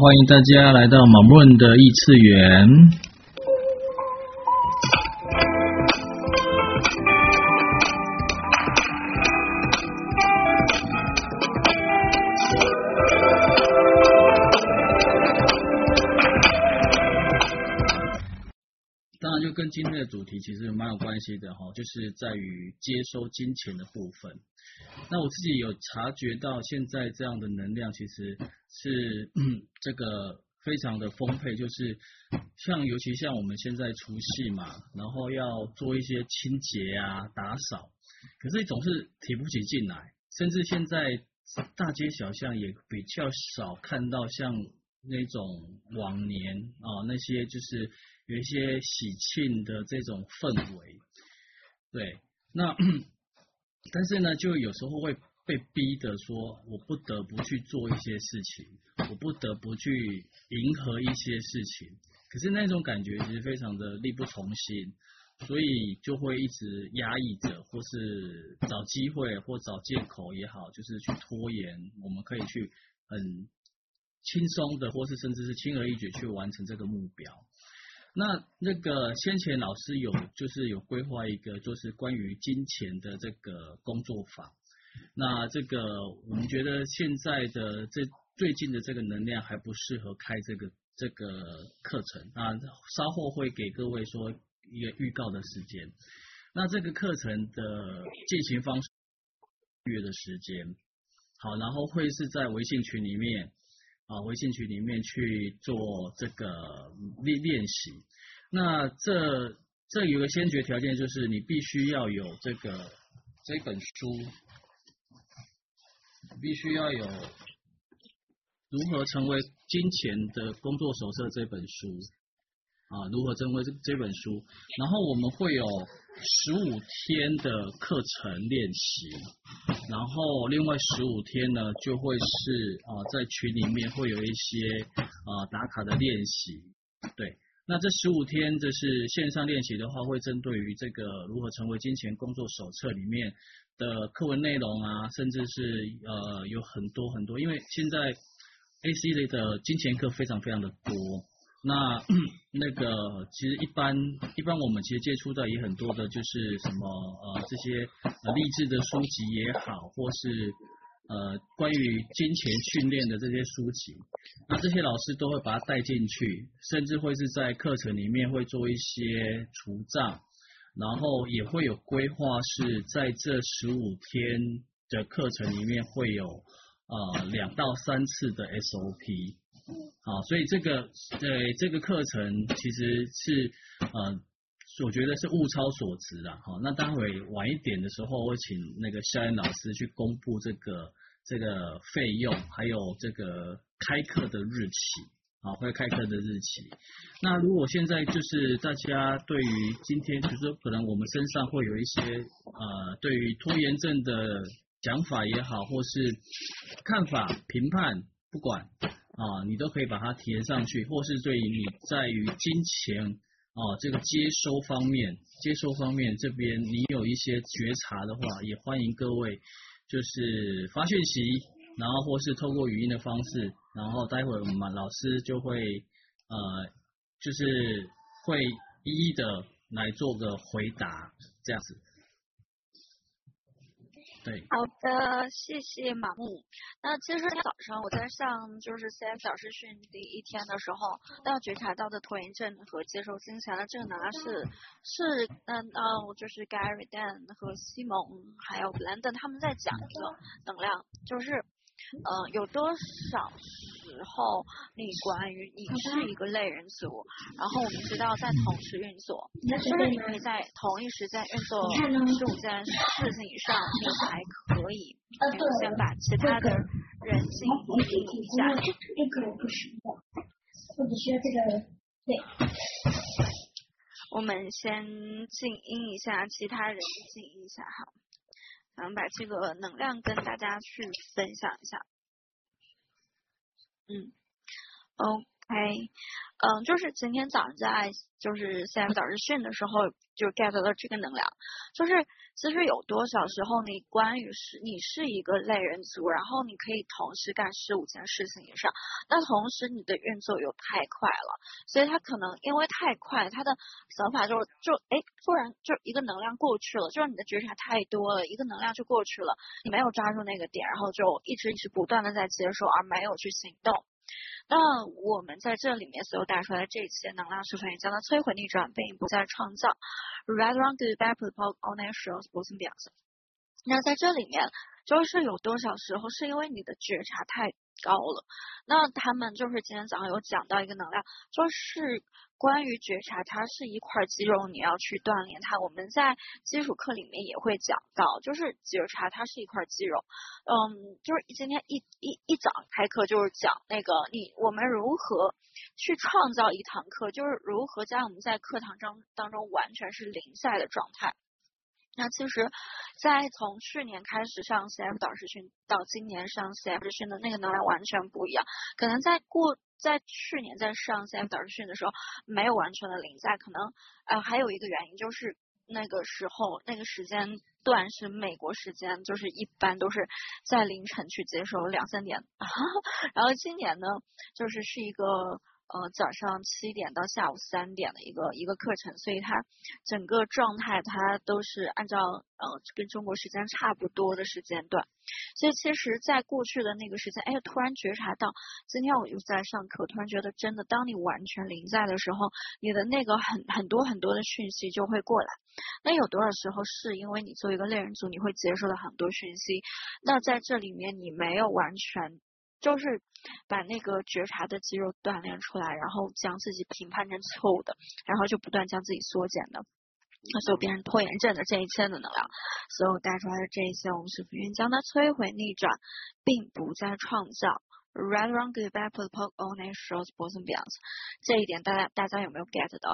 欢迎大家来到马润的异次元。当然，就跟今天的主题其实蛮有关系的哈，就是在于接收金钱的部分。那我自己有察觉到，现在这样的能量其实是这个非常的丰沛，就是像尤其像我们现在除夕嘛，然后要做一些清洁啊、打扫，可是总是提不起劲来，甚至现在大街小巷也比较少看到像那种往年啊那些就是有一些喜庆的这种氛围，对，那。但是呢，就有时候会被逼的说，我不得不去做一些事情，我不得不去迎合一些事情。可是那种感觉其实非常的力不从心，所以就会一直压抑着，或是找机会或找借口也好，就是去拖延。我们可以去很轻松的，或是甚至是轻而易举去完成这个目标。那那个先前老师有就是有规划一个就是关于金钱的这个工作坊，那这个我们觉得现在的这最近的这个能量还不适合开这个这个课程啊，稍后会给各位说一个预告的时间。那这个课程的进行方式月的时间，好，然后会是在微信群里面。啊，微信群里面去做这个练练习。那这这有个先决条件，就是你必须要有这个这本书，必须要有如何成为金钱的工作手册这本书。啊，如何成为这这本书？然后我们会有十五天的课程练习，然后另外十五天呢，就会是啊，在群里面会有一些啊打卡的练习。对，那这十五天这是线上练习的话，会针对于这个如何成为金钱工作手册里面的课文内容啊，甚至是呃有很多很多，因为现在 A C 类的金钱课非常非常的多。那 那个其实一般一般我们其实接触到也很多的，就是什么呃这些呃励志的书籍也好，或是呃关于金钱训练的这些书籍，那这些老师都会把它带进去，甚至会是在课程里面会做一些除障，然后也会有规划是在这十五天的课程里面会有呃两到三次的 SOP。好，所以这个呃这个课程其实是呃我觉得是物超所值的哈。那待会晚一点的时候，会请那个肖恩老师去公布这个这个费用，还有这个开课的日期啊，会开课的日期。那如果现在就是大家对于今天，就是说可能我们身上会有一些呃对于拖延症的讲法也好，或是看法评判，不管。啊，你都可以把它填上去，或是对于你在于金钱啊这个接收方面，接收方面这边你有一些觉察的话，也欢迎各位就是发讯息，然后或是透过语音的方式，然后待会我们老师就会呃就是会一一的来做个回答，这样子。好的，谢谢马木。那其实早上我在上就是 C F 导师训第一天的时候，要觉察到的拖延症和接受金钱的这个能量是是嗯嗯，就是 Gary Dan 和西蒙还有 Blandon 他们在讲一个能量，就是嗯有多少。时候，你关于你是一个类人族，然后我们知道在同时运作，就是你可以在同一时间运作十五件事情以上，你才可以先把其他的人静音一下。这个不是的，或者需要这个对。我们先静音一下，其他人静音一下哈，咱们把这个能量跟大家去分享一下。嗯，OK，，嗯，就是今天早上在就是现在早日训的时候就 get 到这个能量，就是其实有多少时候你关于是你是一个类人族，然后你可以同时干十五件事情以上，那同时你的运作又太快了，所以他可能因为太快，他的想法就就哎突然就一个能量过去了，就是你的觉察太多了，一个能量就过去了，你没有抓住那个点，然后就一直一直不断的在接受，而没有去行动。那我们在这里面所有带出来的这些能量是可以将它摧毁逆转，并不再创造。Red Run Good Bad p o All Natural Both b e s 那在这里面，就是有多少时候是因为你的觉察太。高了，那他们就是今天早上有讲到一个能量，就是关于觉察，它是一块肌肉，你要去锻炼它。我们在基础课里面也会讲到，就是觉察它是一块肌肉。嗯，就是今天一一一早开课就是讲那个你我们如何去创造一堂课，就是如何将我们在课堂中当中完全是零下的状态。那其实，在从去年开始上 CF 导师训到今年上 CF 训的那个能量完全不一样。可能在过在去年在上 CF 导师训的时候，没有完全的零在。可能呃还有一个原因就是那个时候那个时间段是美国时间，就是一般都是在凌晨去接收两三点。然后今年呢，就是是一个。呃，早上七点到下午三点的一个一个课程，所以它整个状态它都是按照呃跟中国时间差不多的时间段，所以其实，在过去的那个时间，哎，突然觉察到，今天我又在上课，突然觉得真的，当你完全临在的时候，你的那个很很多很多的讯息就会过来。那有多少时候是因为你作为一个类人族，你会接受到很多讯息？那在这里面你没有完全。就是把那个觉察的肌肉锻炼出来，然后将自己评判成错误的，然后就不断将自己缩减的，所有变成拖延症的这一切的能量，所有带出来的这一些，我们是不愿将它摧毁逆转，并不再创造。Right, wrong, good, bad, put, poke on a short bosom beyond，这一点大家大家有没有 get 到？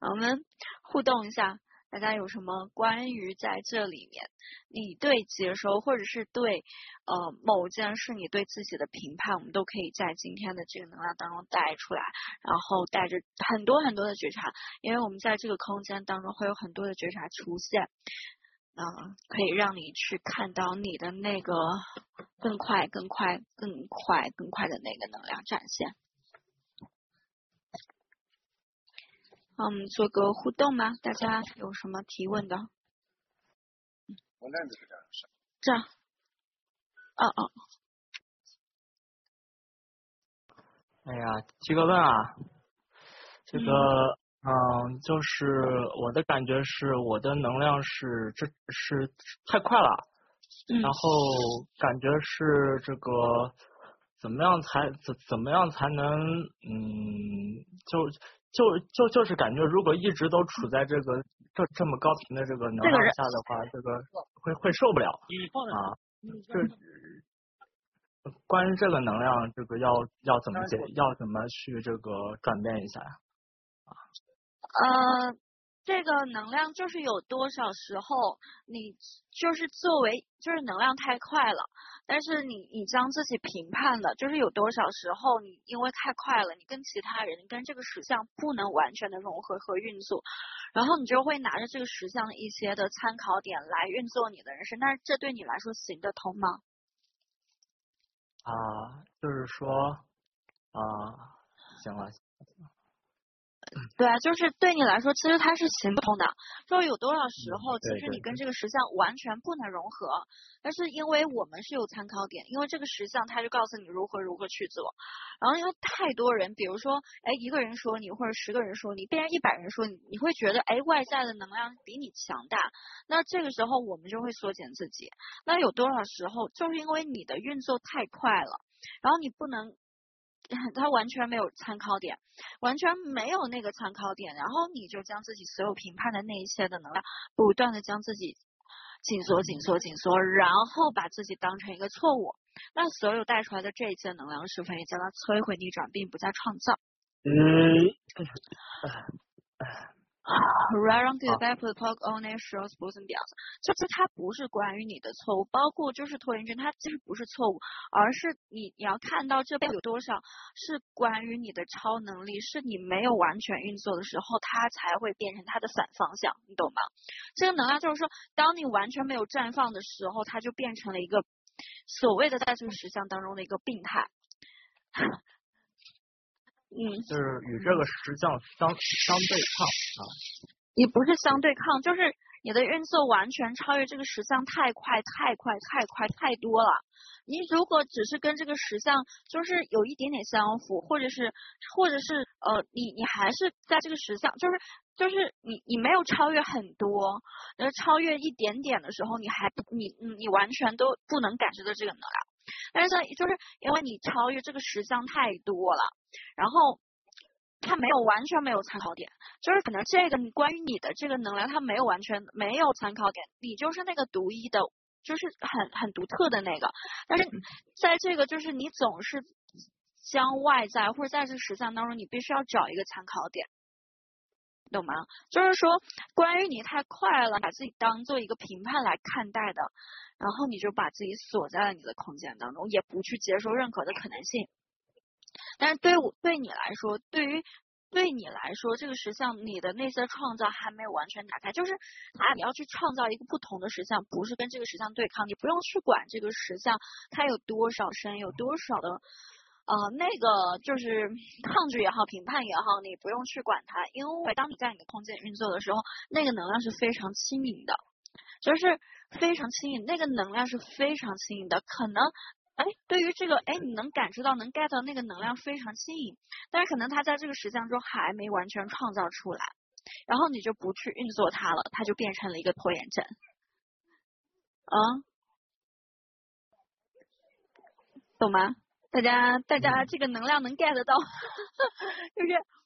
我们互动一下。大家有什么关于在这里面，你对接收或者是对呃某件事你对自己的评判，我们都可以在今天的这个能量当中带出来，然后带着很多很多的觉察，因为我们在这个空间当中会有很多的觉察出现，嗯，可以让你去看到你的那个更快、更快、更快、更快的那个能量展现。嗯，做个互动吗？大家有什么提问的？我那是这样这样。哦哦。哎呀，提个问啊，这个嗯，就是我的感觉是，我的能量是这是太快了，然后感觉是这个怎么样才怎怎么样才能嗯就。就就就是感觉，如果一直都处在这个这这么高频的这个能量下的话，这个会会受不了啊。这关于这个能量，这个要要怎么解，要怎么去这个转变一下呀？啊。呃。这个能量就是有多少时候，你就是作为就是能量太快了，但是你你将自己评判了，就是有多少时候你因为太快了，你跟其他人跟这个实相不能完全的融合和运作，然后你就会拿着这个实相的一些的参考点来运作你的人生，但是这对你来说行得通吗？啊，就是说啊，行了行了。对啊，就是对你来说，其实它是行不通的。说有多少时候，其实你跟这个实相完全不能融合，但是因为我们是有参考点，因为这个实相它就告诉你如何如何去做。然后因为太多人，比如说，哎，一个人说你，或者十个人说你，变成一百人说你，你会觉得，哎，外在的能量比你强大。那这个时候我们就会缩减自己。那有多少时候，就是因为你的运作太快了，然后你不能。他完全没有参考点，完全没有那个参考点，然后你就将自己所有评判的那一些的能量，不断的将自己紧缩、紧缩、紧缩，然后把自己当成一个错误。那所有带出来的这一切能量，是否也将它摧毁、逆转，并不再创造？嗯，Right on good back to talk on it shows both b 就是它不是关于你的错误，包括就是拖延症，它其实不是错误，而是你你要看到这边有多少是关于你的超能力，是你没有完全运作的时候，它才会变成它的反方向，你懂吗？这个能量就是说，当你完全没有绽放的时候，它就变成了一个所谓的在这个实相当中的一个病态。嗯，就是与这个实相相相对抗啊。也不是相对抗，就是你的运作完全超越这个实相，太快太快太快太多了。你如果只是跟这个实相就是有一点点相符，或者是或者是呃，你你还是在这个实相，就是就是你你没有超越很多，呃，超越一点点的时候，你还你你完全都不能感受到这个能量。但是就是因为你超越这个实相太多了，然后他没有完全没有参考点，就是可能这个关于你的这个能量，他没有完全没有参考点，你就是那个独一的，就是很很独特的那个。但是在这个就是你总是将外在或者在这个实相当中，你必须要找一个参考点，懂吗？就是说关于你太快了，把自己当做一个评判来看待的。然后你就把自己锁在了你的空间当中，也不去接受任何的可能性。但是对我对你来说，对于对你来说，这个实像你的那些创造还没有完全打开，就是啊，你要去创造一个不同的实像，不是跟这个实像对抗，你不用去管这个实像它有多少深，有多少的呃那个就是抗拒也好，评判也好，你不用去管它，因为当你在你的空间运作的时候，那个能量是非常轻盈的，就是。非常轻盈，那个能量是非常轻盈的。可能，哎，对于这个，哎，你能感受到，能 get 到那个能量非常轻盈，但是可能它在这个实相中还没完全创造出来，然后你就不去运作它了，它就变成了一个拖延症。啊，懂吗？大家，大家这个能量能 get 到，就是。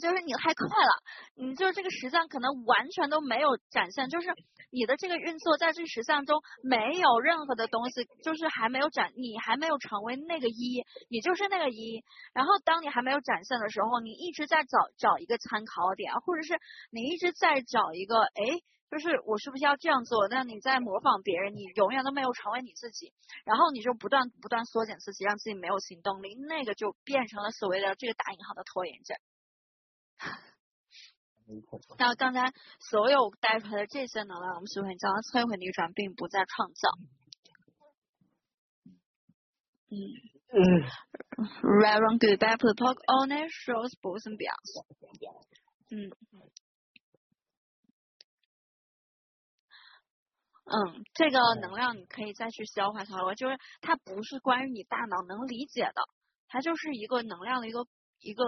就是你太快了，你就是这个实相可能完全都没有展现，就是你的这个运作在这个实相中没有任何的东西，就是还没有展，你还没有成为那个一，你就是那个一。然后当你还没有展现的时候，你一直在找找一个参考点，或者是你一直在找一个，哎，就是我是不是要这样做？那你在模仿别人，你永远都没有成为你自己，然后你就不断不断缩减自己，让自己没有行动力，那个就变成了所谓的这个打引号的拖延症。那刚才所有带出来的这些能量，我们是不是将它摧毁逆转，并不再创造？嗯。嗯。Right on good back to talk on it shows both and beyond。嗯。嗯，这个能量你可以再去消化消化，就是它不是关于你大脑能理解的，它就是一个能量的一个一个。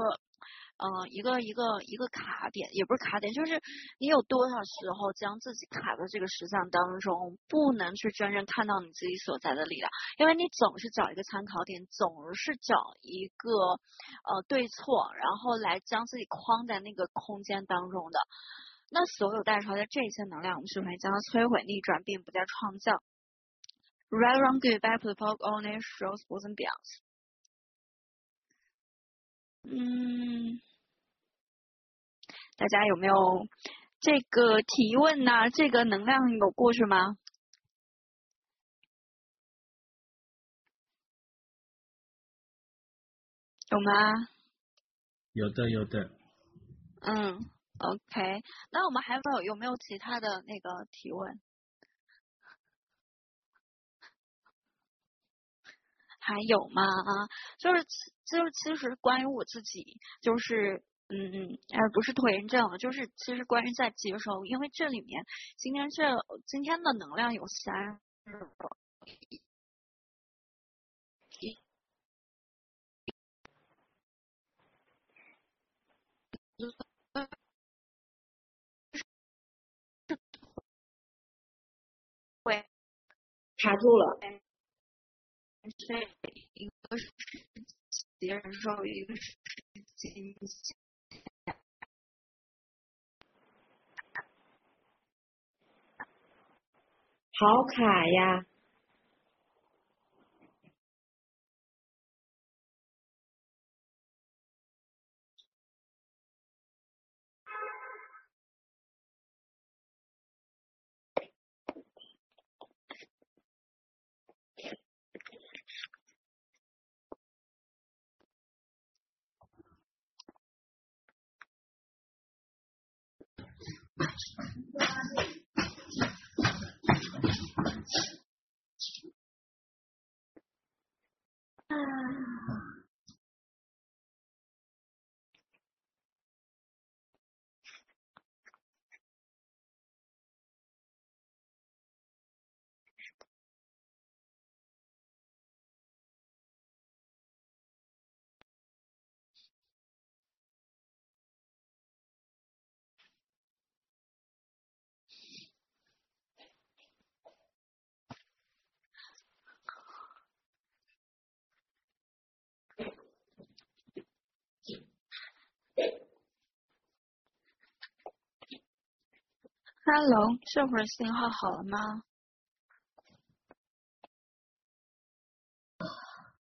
嗯，一个一个一个卡点，也不是卡点，就是你有多少时候将自己卡在这个实相当中，不能去真正看到你自己所在的力量，因为你总是找一个参考点，总是找一个呃对错，然后来将自己框在那个空间当中的。那所有带出来的这些能量，我们是会将它摧毁、逆转，并不再创造。Right, wrong, good, bad, p o o only shows both and beyond. 嗯，大家有没有这个提问呢？这个能量有过去吗？有吗？有的，有的。嗯，OK，那我们还有没有有没有其他的那个提问？还有吗？啊，就是就是其实关于我自己，就是嗯，而不是拖延症，就是其实关于在接收，因为这里面今天这今天的能量有三会卡住了。这一个是接受，一个是惊喜，好卡呀！Ah. Hello，这会儿信号好了吗？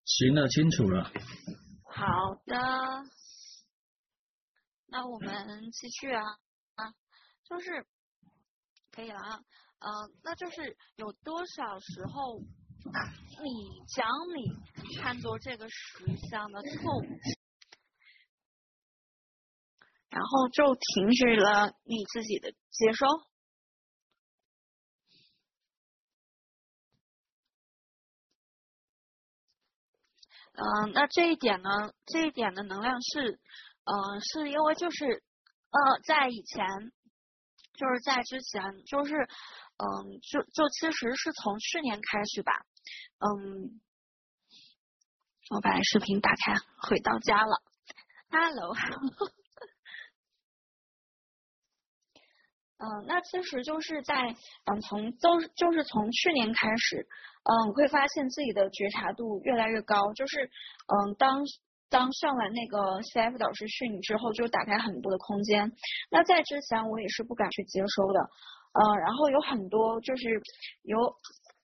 行了，清楚了。好的，那我们继续啊啊，就是可以了啊，呃，那就是有多少时候你将你看作这个实相的错误，然后就停止了你自己的接收。嗯，那这一点呢？这一点的能量是，嗯，是因为就是，呃，在以前，就是在之前，就是，嗯，就就其实是从去年开始吧，嗯，我把视频打开，回到家了，Hello，嗯，那其实就是在，嗯，从都就是从去年开始。嗯，会发现自己的觉察度越来越高，就是嗯，当当上完那个 CF 导师训之后，就打开很多的空间。那在之前我也是不敢去接收的，嗯，然后有很多就是有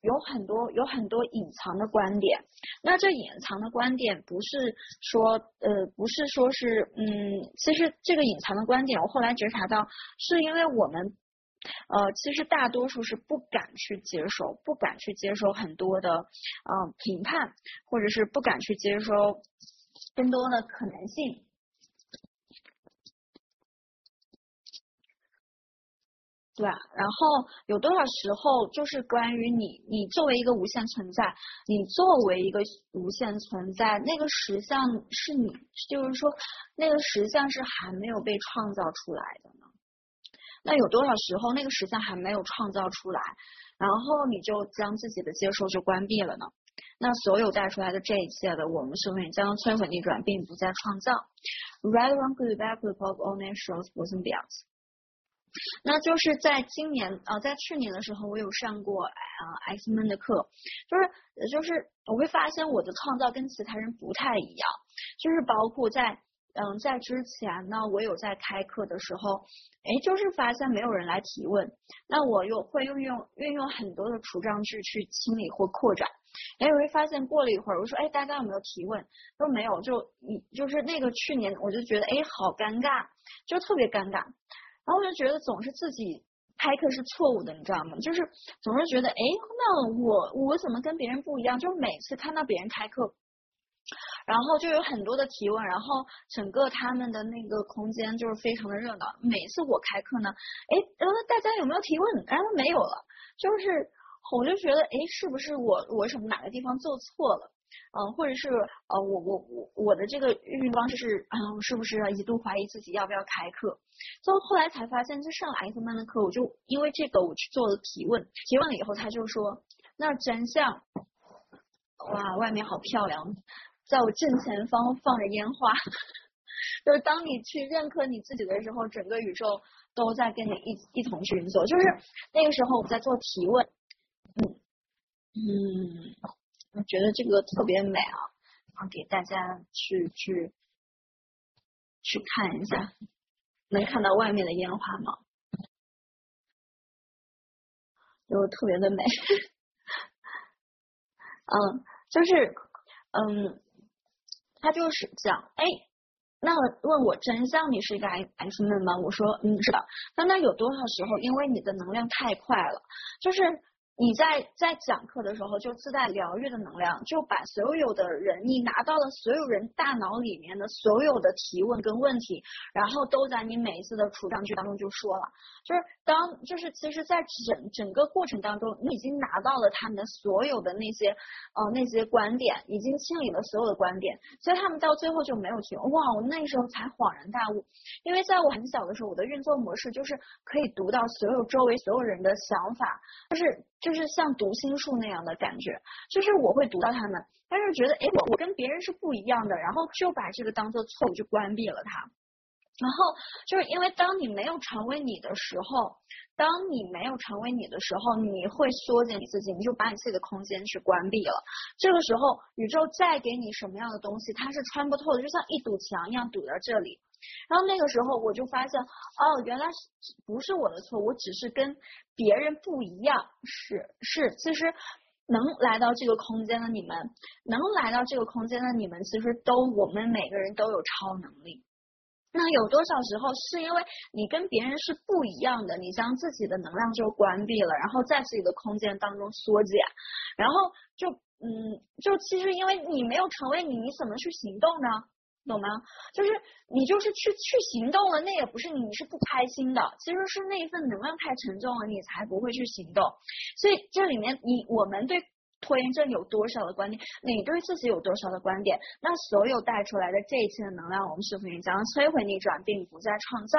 有很多有很多隐藏的观点。那这隐藏的观点不是说呃不是说是嗯，其实这个隐藏的观点，我后来觉察到是因为我们。呃，其实大多数是不敢去接受，不敢去接受很多的嗯评判，或者是不敢去接受更多的可能性。对，然后有多少时候就是关于你，你作为一个无限存在，你作为一个无限存在，那个实相是你，就是说那个实相是还没有被创造出来的呢。那有多少时候那个实相还没有创造出来，然后你就将自己的接受就关闭了呢？那所有带出来的这一切的，我们是会将摧毁逆转，并不再创造。Right, one good, bad, good, of all nations, boys and girls。那就是在今年啊，在去年的时候，我有上过啊 X 们的课，就是就是我会发现我的创造跟其他人不太一样，就是包括在。嗯，在之前呢，我有在开课的时候，哎，就是发现没有人来提问，那我又会运用运用很多的除障句去清理或扩展，哎，我会发现过了一会儿，我说，哎，大家有没有提问？都没有，就一就是那个去年，我就觉得，哎，好尴尬，就特别尴尬，然后我就觉得总是自己开课是错误的，你知道吗？就是总是觉得，哎，那我我怎么跟别人不一样？就是每次看到别人开课。然后就有很多的提问，然后整个他们的那个空间就是非常的热闹。每次我开课呢，哎，然后大家有没有提问？然后没有了，就是我就觉得，哎，是不是我我什么哪个地方做错了？嗯，或者是呃，我我我我的这个运营方式是，嗯，是不是一度怀疑自己要不要开课？就后来才发现，就上了 X 班的课，我就因为这个我去做了提问，提问了以后，他就说，那真相，哇，外面好漂亮。在我正前方放着烟花，就是当你去认可你自己的时候，整个宇宙都在跟你一一同去运作。就是那个时候我在做提问，嗯嗯，觉得这个特别美啊，然后给大家去去去看一下，能看到外面的烟花吗？就特别的美，嗯，就是嗯。他就是讲，哎，那问我真相，你是一个 X 妹吗？我说，嗯，是的。那那有多少时候，因为你的能量太快了，就是你在在讲课的时候就自带疗愈的能量，就把所有的人你拿到了所有人大脑里面的所有的提问跟问题，然后都在你每一次的处长句当中就说了，就是当就是其实，在整整个过程当中，你已经拿到了他们所有的那些呃那些观点，已经清理了所有的观点，所以他们到最后就没有提问。哇，我那时候才恍然大悟，因为在我很小的时候，我的运作模式就是可以读到所有周围所有人的想法，就是。就是像读心术那样的感觉，就是我会读到他们，但是觉得哎，我我跟别人是不一样的，然后就把这个当做错误就关闭了它。然后就是因为当你没有成为你的时候，当你没有成为你的时候，你会缩减你自己，你就把你自己的空间去关闭了。这个时候，宇宙再给你什么样的东西，它是穿不透的，就像一堵墙一样堵在这里。然后那个时候我就发现，哦，原来不是我的错，我只是跟别人不一样。是是，其实能来到这个空间的你们，能来到这个空间的你们，其实都我们每个人都有超能力。那有多少时候是因为你跟别人是不一样的，你将自己的能量就关闭了，然后在自己的空间当中缩减，然后就嗯，就其实因为你没有成为你，你怎么去行动呢？懂吗？就是你就是去去行动了，那也不是你你是不开心的，其实是那一份能量太沉重了，你才不会去行动。所以这里面你我们对拖延症有多少的观点，你对自己有多少的观点，那所有带出来的这一切的能量，我们是否将摧毁逆转，并不再创造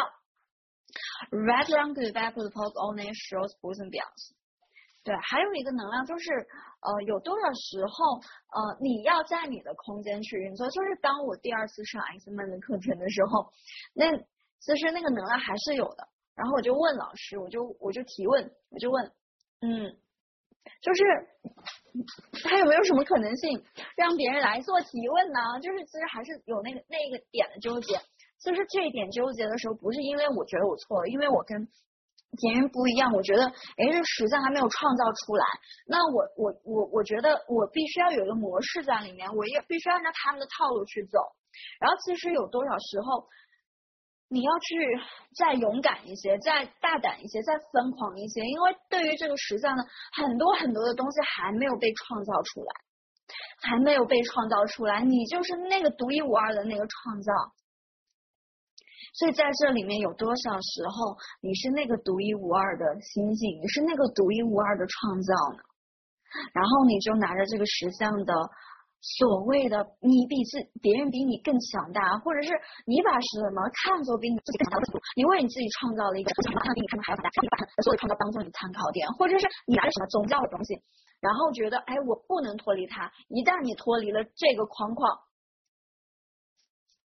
？Red run good back to the post only shows boson beyond。对，还有一个能量就是，呃，有多少时候，呃，你要在你的空间去运作。就是当我第二次上 Xman 的课程的时候，那其实那个能量还是有的。然后我就问老师，我就我就提问，我就问，嗯，就是他有没有什么可能性让别人来做提问呢？就是其实还是有那个那个点的纠结。就是这一点纠结的时候，不是因为我觉得我错了，因为我跟。别人不一样，我觉得，哎，这实相还没有创造出来，那我我我我觉得我必须要有一个模式在里面，我也必须要按照他们的套路去走。然后其实有多少时候，你要去再勇敢一些，再大胆一些，再疯狂一些，因为对于这个实相呢，很多很多的东西还没有被创造出来，还没有被创造出来，你就是那个独一无二的那个创造。所以在这里面有多少时候你是那个独一无二的星星，你是那个独一无二的创造呢？然后你就拿着这个石像的所谓的你比自别人比你更强大，或者是你把什么看作比你自己更强大你为你自己创造了一个比你看到还要大，你把所有创造当做你参考点，或者是你拿着什么宗教的东西，然后觉得哎我不能脱离它，一旦你脱离了这个框框，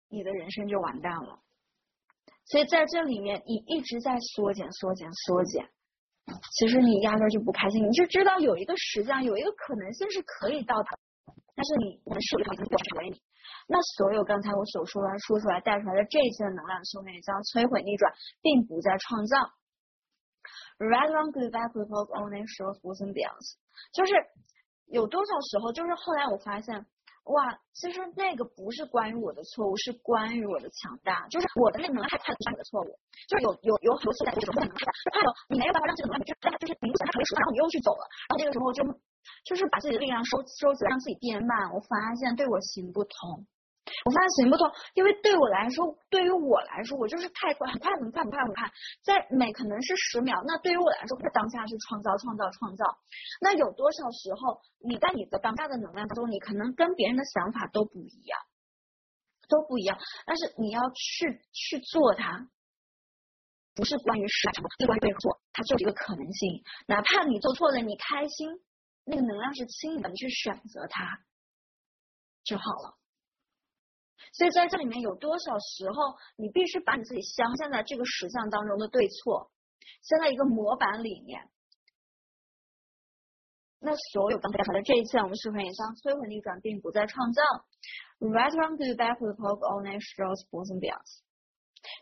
你的人生就完蛋了。所以在这里面，你一直在缩减、缩减、缩减，其实你压根就不开心，你就知道有一个实相，有一个可能性是可以到达，但是你我们手里头已经成为你。那所有刚才我所说来说出来带出来的这些能量修炼，将摧毁逆转，并不再创造。Red one good back report only shows boson beyond，就是有多少时候，就是后来我发现。哇，其实那个不是关于我的错误，是关于我的强大。就是我的那个能量太快了，不是你的错误。就是有有有很多次在这种能量太快了，你没有办法让这个能量就就是明显它成熟然后你又去走了，然后这个时候就就是把自己的力量收收起来，让自己变慢。我发现对我行不通。我发现行不通，因为对我来说，对于我来说，我就是太快，很快，很快，很快，很快，在每可能是十秒，那对于我来说，在当下是创造，创造，创造。那有多少时候，你在你的当下的能量中，你可能跟别人的想法都不一样，都不一样，但是你要去去做它，不是关于是什么，是关于对错，它就是一个可能性。哪怕你做错了，你开心，那个能量是轻盈的，你去选择它就好了。所以在这里面有多少时候，你必须把你自己镶嵌在这个实相当中的对错，镶在一个模板里面。那所有刚才讲的这一切，我们是不是也将摧毁逆转，并不再创造？Right from the back of the poke only shows boson beyond。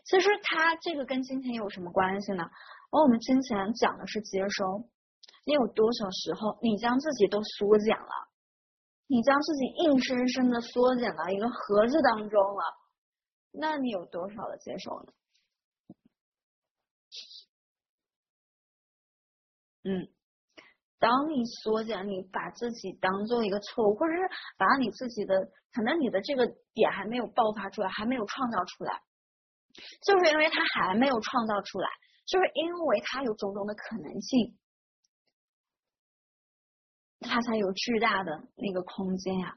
其实它这个跟金钱有什么关系呢？而我们金钱讲的是接收，你有多少时候你将自己都缩减了？你将自己硬生生的缩减到一个盒子当中了，那你有多少的接受呢？嗯，当你缩减，你把自己当做一个错误，或者是把你自己的可能你的这个点还没有爆发出来，还没有创造出来，就是因为它还没有创造出来，就是因为它有种种的可能性，它才有巨大的那个空间呀。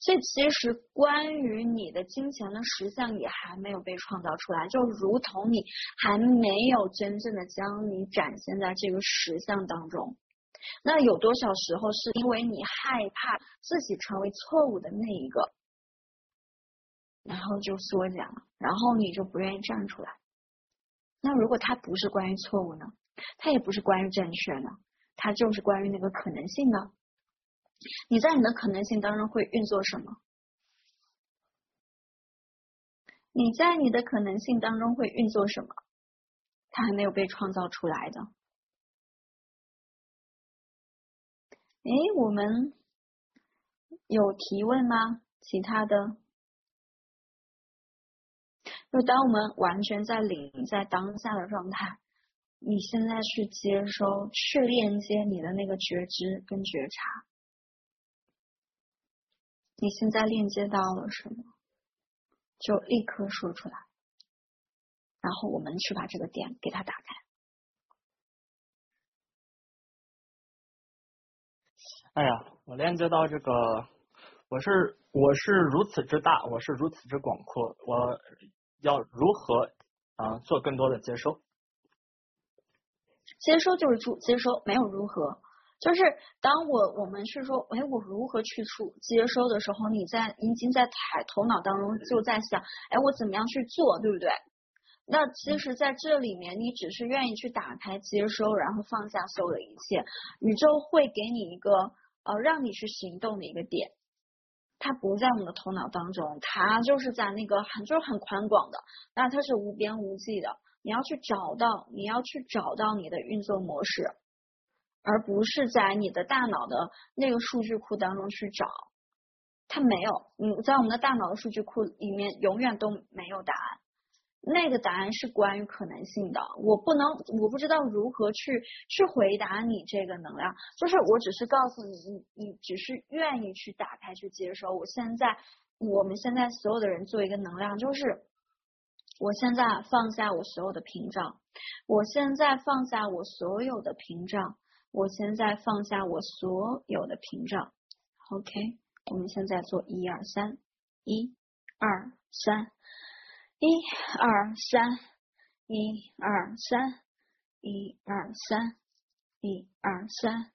所以，其实关于你的金钱的实相也还没有被创造出来，就如同你还没有真正的将你展现在这个实相当中。那有多少时候是因为你害怕自己成为错误的那一个，然后就缩减了，然后你就不愿意站出来？那如果它不是关于错误呢？它也不是关于正确呢？它就是关于那个可能性呢？你在你的可能性当中会运作什么？你在你的可能性当中会运作什么？它还没有被创造出来的。哎，我们有提问吗？其他的？就当我们完全在领在当下的状态，你现在去接收、去链接你的那个觉知跟觉察。你现在链接到了什么？就立刻说出来，然后我们去把这个点给它打开。哎呀，我链接到这个，我是我是如此之大，我是如此之广阔，我要如何啊做更多的接收？接收就是主接收，没有如何。就是当我我们是说，哎，我如何去处接收的时候，你在已经在台头脑当中就在想，哎，我怎么样去做，对不对？那其实在这里面，你只是愿意去打开接收，然后放下所有的一切，宇宙会给你一个呃让你去行动的一个点，它不在我们的头脑当中，它就是在那个很就是很宽广的，那它是无边无际的，你要去找到，你要去找到你的运作模式。而不是在你的大脑的那个数据库当中去找，它没有。你在我们的大脑的数据库里面永远都没有答案，那个答案是关于可能性的。我不能，我不知道如何去去回答你这个能量，就是我只是告诉你，你你只是愿意去打开去接收。我现在，我们现在所有的人做一个能量，就是我现在放下我所有的屏障，我现在放下我所有的屏障。我现在放下我所有的屏障，OK，我们现在做一二三，一二三，一二三，一二三，一二三，一二三，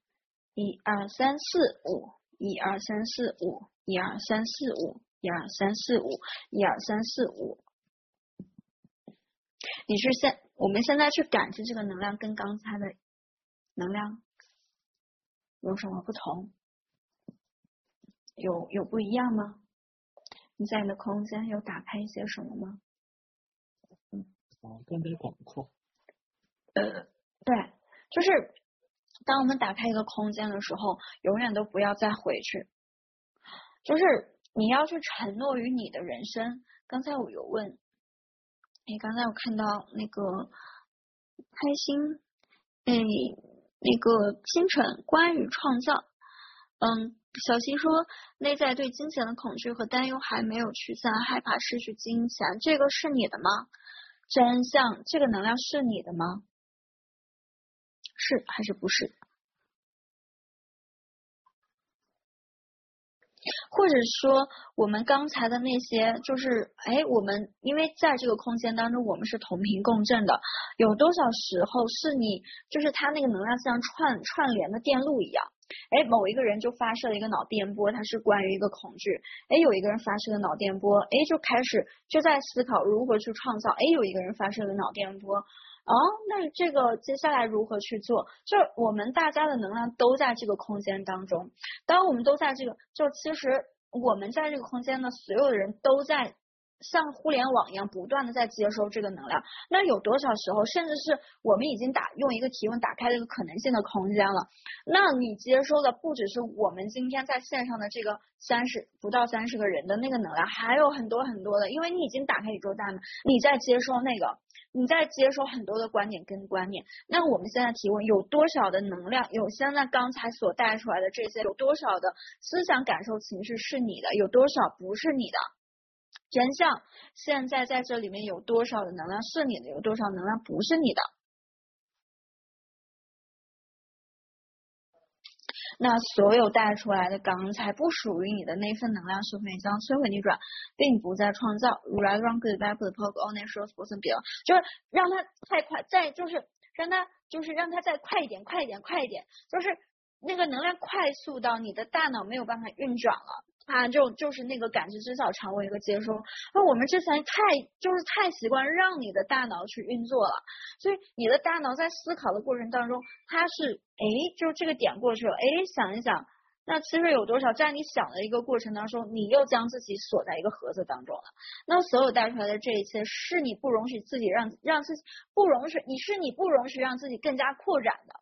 一二三四五，一二三四五，一二三四五，一二三四五，一二三四五。你是现，我们现在去感知这个能量跟刚才的能量。有什么不同？有有不一样吗？你在你的空间有打开一些什么吗？嗯，更加广阔。呃，对，就是当我们打开一个空间的时候，永远都不要再回去。就是你要去承诺于你的人生。刚才我有问，哎，刚才我看到那个开心，哎。那个清晨关于创造，嗯，小新说内在对金钱的恐惧和担忧还没有驱散，害怕失去金钱，这个是你的吗？真相，这个能量是你的吗？是还是不是？或者说，我们刚才的那些，就是哎，我们因为在这个空间当中，我们是同频共振的，有多少时候是你，就是它那个能量像串串联的电路一样，哎，某一个人就发射了一个脑电波，它是关于一个恐惧，哎，有一个人发射了脑电波，哎，就开始就在思考如何去创造，哎，有一个人发射了脑电波。哦，那这个接下来如何去做？就是我们大家的能量都在这个空间当中。当我们都在这个，就其实我们在这个空间呢，所有的人都在像互联网一样不断的在接收这个能量，那有多少时候，甚至是我们已经打用一个提问打开了一个可能性的空间了？那你接收的不只是我们今天在线上的这个三十不到三十个人的那个能量，还有很多很多的，因为你已经打开宇宙大门，你在接收那个，你在接收很多的观点跟观念。那我们现在提问，有多少的能量？有现在刚才所带出来的这些，有多少的思想感受情绪是你的？有多少不是你的？真相现在在这里面有多少的能量是你的，有多少能量不是你的？那所有带出来的刚才不属于你的那份能量，是否也将摧毁逆转，并不再创造就是让它太快，再就是让它就是让它再快一点，快一点，快一点，就是那个能量快速到你的大脑没有办法运转了。啊，就就是那个感知知晓成为一个接收，那我们之前太就是太习惯让你的大脑去运作了，所以你的大脑在思考的过程当中，它是哎，就这个点过去了，哎，想一想，那其实有多少，在你想的一个过程当中，你又将自己锁在一个盒子当中了。那所有带出来的这一切，是你不容许自己让让自己不容许，你是你不容许让自己更加扩展的。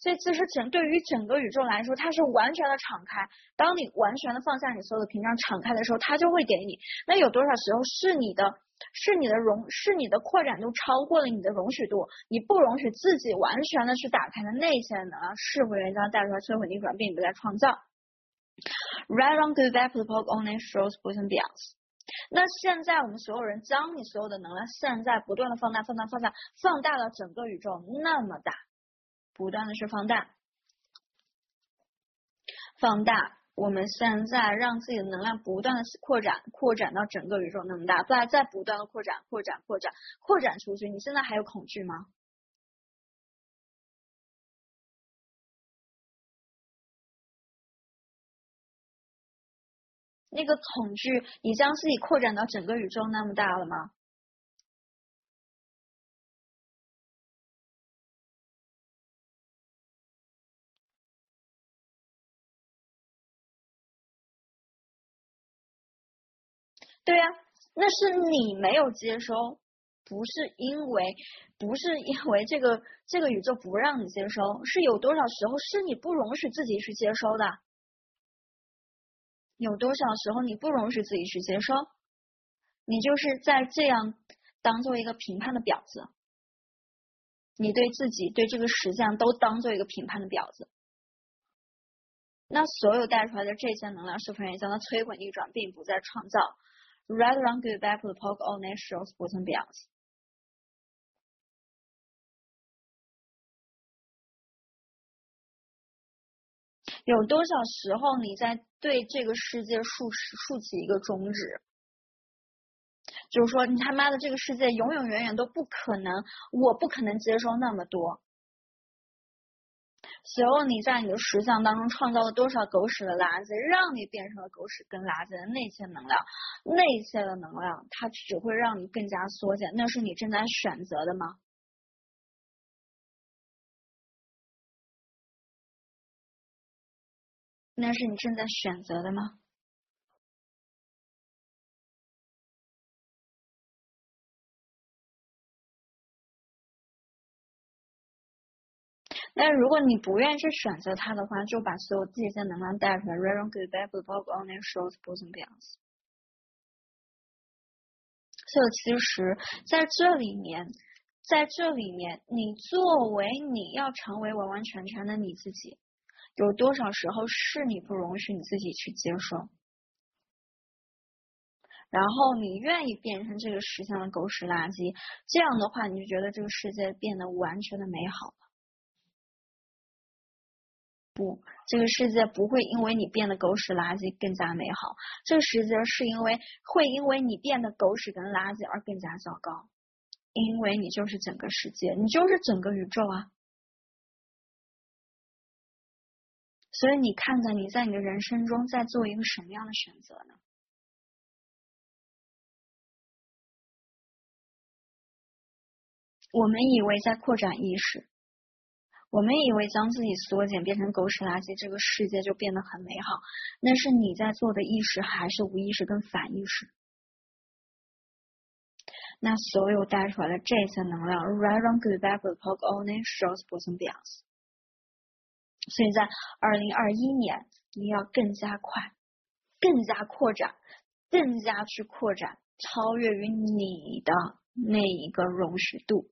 所以其实整对于整个宇宙来说，它是完全的敞开。当你完全的放下你所有的屏障，敞开的时候，它就会给你。那有多少时候是你的，是你的容，是你的扩展度超过了你的容许度？你不容许自己完全的去打开的那些能量，是否原将带出来摧毁逆转，并不再创造？Right, on goodbye poke only shows both and beyond。那现在我们所有人将你所有的能量，现在不断的放大、放大、放大，放大了整个宇宙那么大。不断的去放大，放大。我们现在让自己的能量不断的扩展，扩展到整个宇宙那么大，再再不断的扩展，扩展，扩展，扩展出去。你现在还有恐惧吗？那个恐惧，你将自己扩展到整个宇宙那么大了吗？对呀，那是你没有接收，不是因为不是因为这个这个宇宙不让你接收，是有多少时候是你不容许自己去接收的？有多少时候你不容许自己去接收？你就是在这样当做一个评判的婊子，你对自己对这个实相都当做一个评判的婊子。那所有带出来的这些能量是否也将它摧毁逆转，并不再创造？Red, run, go back to the poke all natural sports and beyond。有多少时候你在对这个世界竖竖起一个中指？就是说，你他妈的这个世界永永远远都不可能，我不可能接受那么多。随后你在你的实相当中创造了多少狗屎的垃圾，让你变成了狗屎跟垃圾的那些能量，那些的能量，它只会让你更加缩减。那是你正在选择的吗？那是你正在选择的吗？但如果你不愿意去选择它的话，就把所有这些能量带出来。r e r o n good, bad, b o g only shows both and beyond。所以其实在这里面，在这里面，你作为你要成为完完全全的你自己，有多少时候是你不容许你自己去接受？然后你愿意变成这个世上的狗屎垃圾，这样的话，你就觉得这个世界变得完全的美好了。不，这个世界不会因为你变得狗屎垃圾更加美好。这个世界是因为会因为你变得狗屎跟垃圾而更加糟糕，因为你就是整个世界，你就是整个宇宙啊。所以你看看你在你的人生中在做一个什么样的选择呢？我们以为在扩展意识。我们以为将自己缩减变成狗屎垃圾，这个世界就变得很美好。那是你在做的意识，还是无意识跟反意识？那所有带出来的这些能量，right on good backward poke on it shows boson beyond。所以在二零二一年，你要更加快，更加扩展，更加去扩展，超越于你的那一个容许度。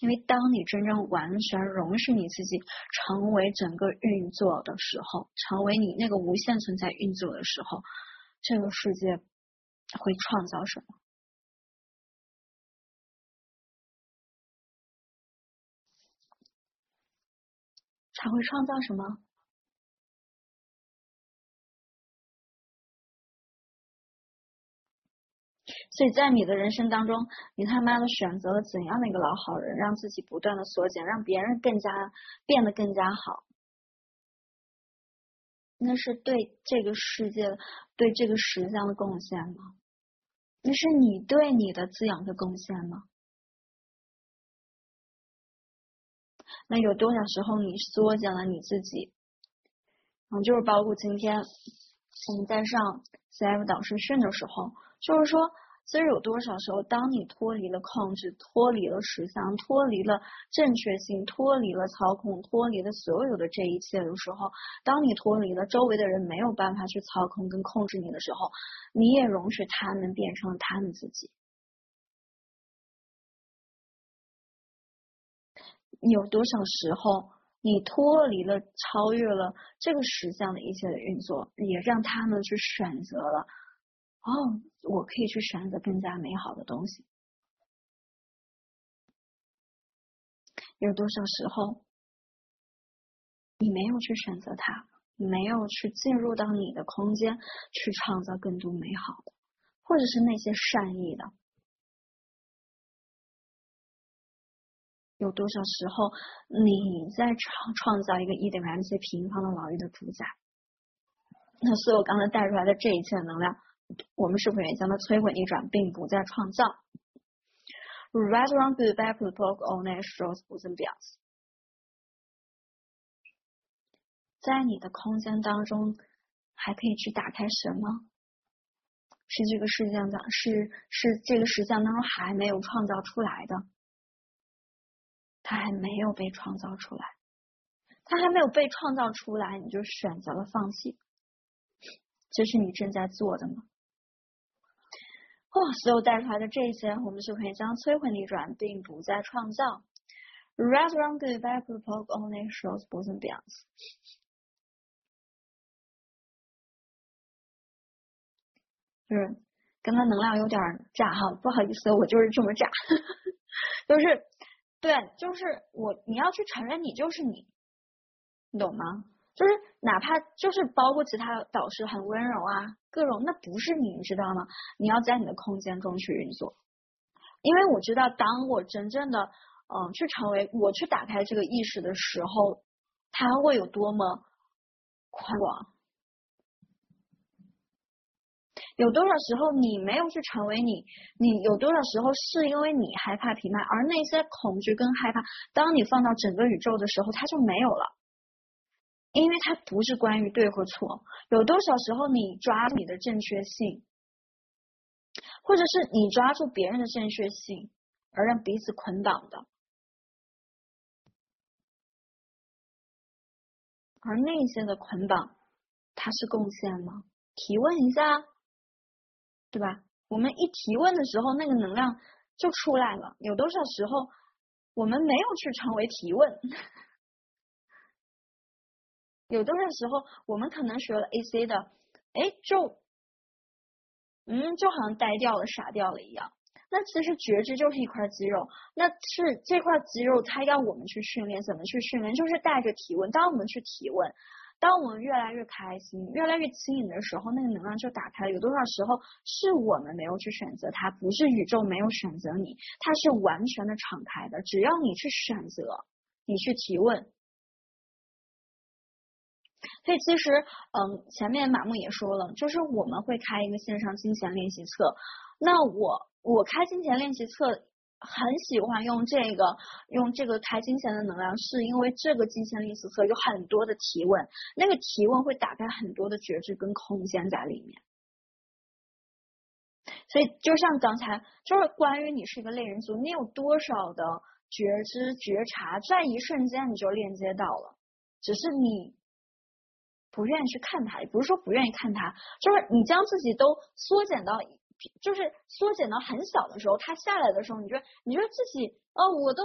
因为当你真正完全容许你自己成为整个运作的时候，成为你那个无限存在运作的时候，这个世界会创造什么？它会创造什么？所以在你的人生当中，你他妈的选择了怎样的一个老好人，让自己不断的缩减，让别人更加变得更加好？那是对这个世界、对这个实相的贡献吗？那是你对你的滋养的贡献吗？那有多少时候你缩减了你自己？嗯，就是包括今天我们在上 CF 导师训的时候，就是说，其实有多少时候，当你脱离了控制，脱离了实相，脱离了正确性，脱离了操控，脱离了所有的这一切的时候，当你脱离了周围的人没有办法去操控跟控制你的时候，你也容许他们变成了他们自己。有多少时候，你脱离了、超越了这个实相的一切的运作，也让他们去选择了？哦，我可以去选择更加美好的东西。有多少时候，你没有去选择它，没有去进入到你的空间去创造更多美好的，或者是那些善意的？有多少时候你在创创造一个 E 等于 mc 平方的牢狱的主宰？那所有刚才带出来的这一切能量，我们是否也将它摧毁逆转，并不再创造？Right, wrong, good, bad, good, broke, all that shows 不增表。在你的空间当中，还可以去打开什么？是这个世界当，是是这个实相当中还没有创造出来的。它还没有被创造出来，它还没有被创造出来，你就选择了放弃，这是你正在做的吗？哦，所有带出来的这些，我们就可以将摧毁逆转，并不再创造。Red, wrong, good, bad, good, poke, only shows both and beyond。就是刚刚能量有点炸哈，不好意思，我就是这么炸，就是。对，就是我，你要去承认你就是你，你懂吗？就是哪怕就是包括其他导师很温柔啊，各种那不是你，你知道吗？你要在你的空间中去运作，因为我知道，当我真正的嗯去成为我去打开这个意识的时候，它会有多么宽广。有多少时候你没有去成为你？你有多少时候是因为你害怕评判，而那些恐惧跟害怕，当你放到整个宇宙的时候，它就没有了，因为它不是关于对和错。有多少时候你抓住你的正确性，或者是你抓住别人的正确性，而让彼此捆绑的，而那些的捆绑，它是贡献吗？提问一下。对吧？我们一提问的时候，那个能量就出来了。有多少时候我们没有去成为提问？有多少时候我们可能学了 AC 的，哎，就嗯，就好像呆掉了、傻掉了一样。那其实觉知就是一块肌肉，那是这块肌肉，它要我们去训练，怎么去训练？就是带着提问。当我们去提问。当我们越来越开心、越来越轻盈的时候，那个能量就打开了。有多少时候是我们没有去选择它，不是宇宙没有选择你，它是完全的敞开的。只要你去选择，你去提问。所以其实，嗯，前面马木也说了，就是我们会开一个线上金钱练习册。那我我开金钱练习册。很喜欢用这个用这个开金钱的能量，是因为这个金钱练习册有很多的提问，那个提问会打开很多的觉知跟空间在里面。所以就像刚才，就是关于你是一个类人族，你有多少的觉知觉察，在一瞬间你就链接到了，只是你不愿意去看它，也不是说不愿意看它，就是你将自己都缩减到，就是缩减到很小的时候，它下来的时候，你觉得你觉得自己哦，我都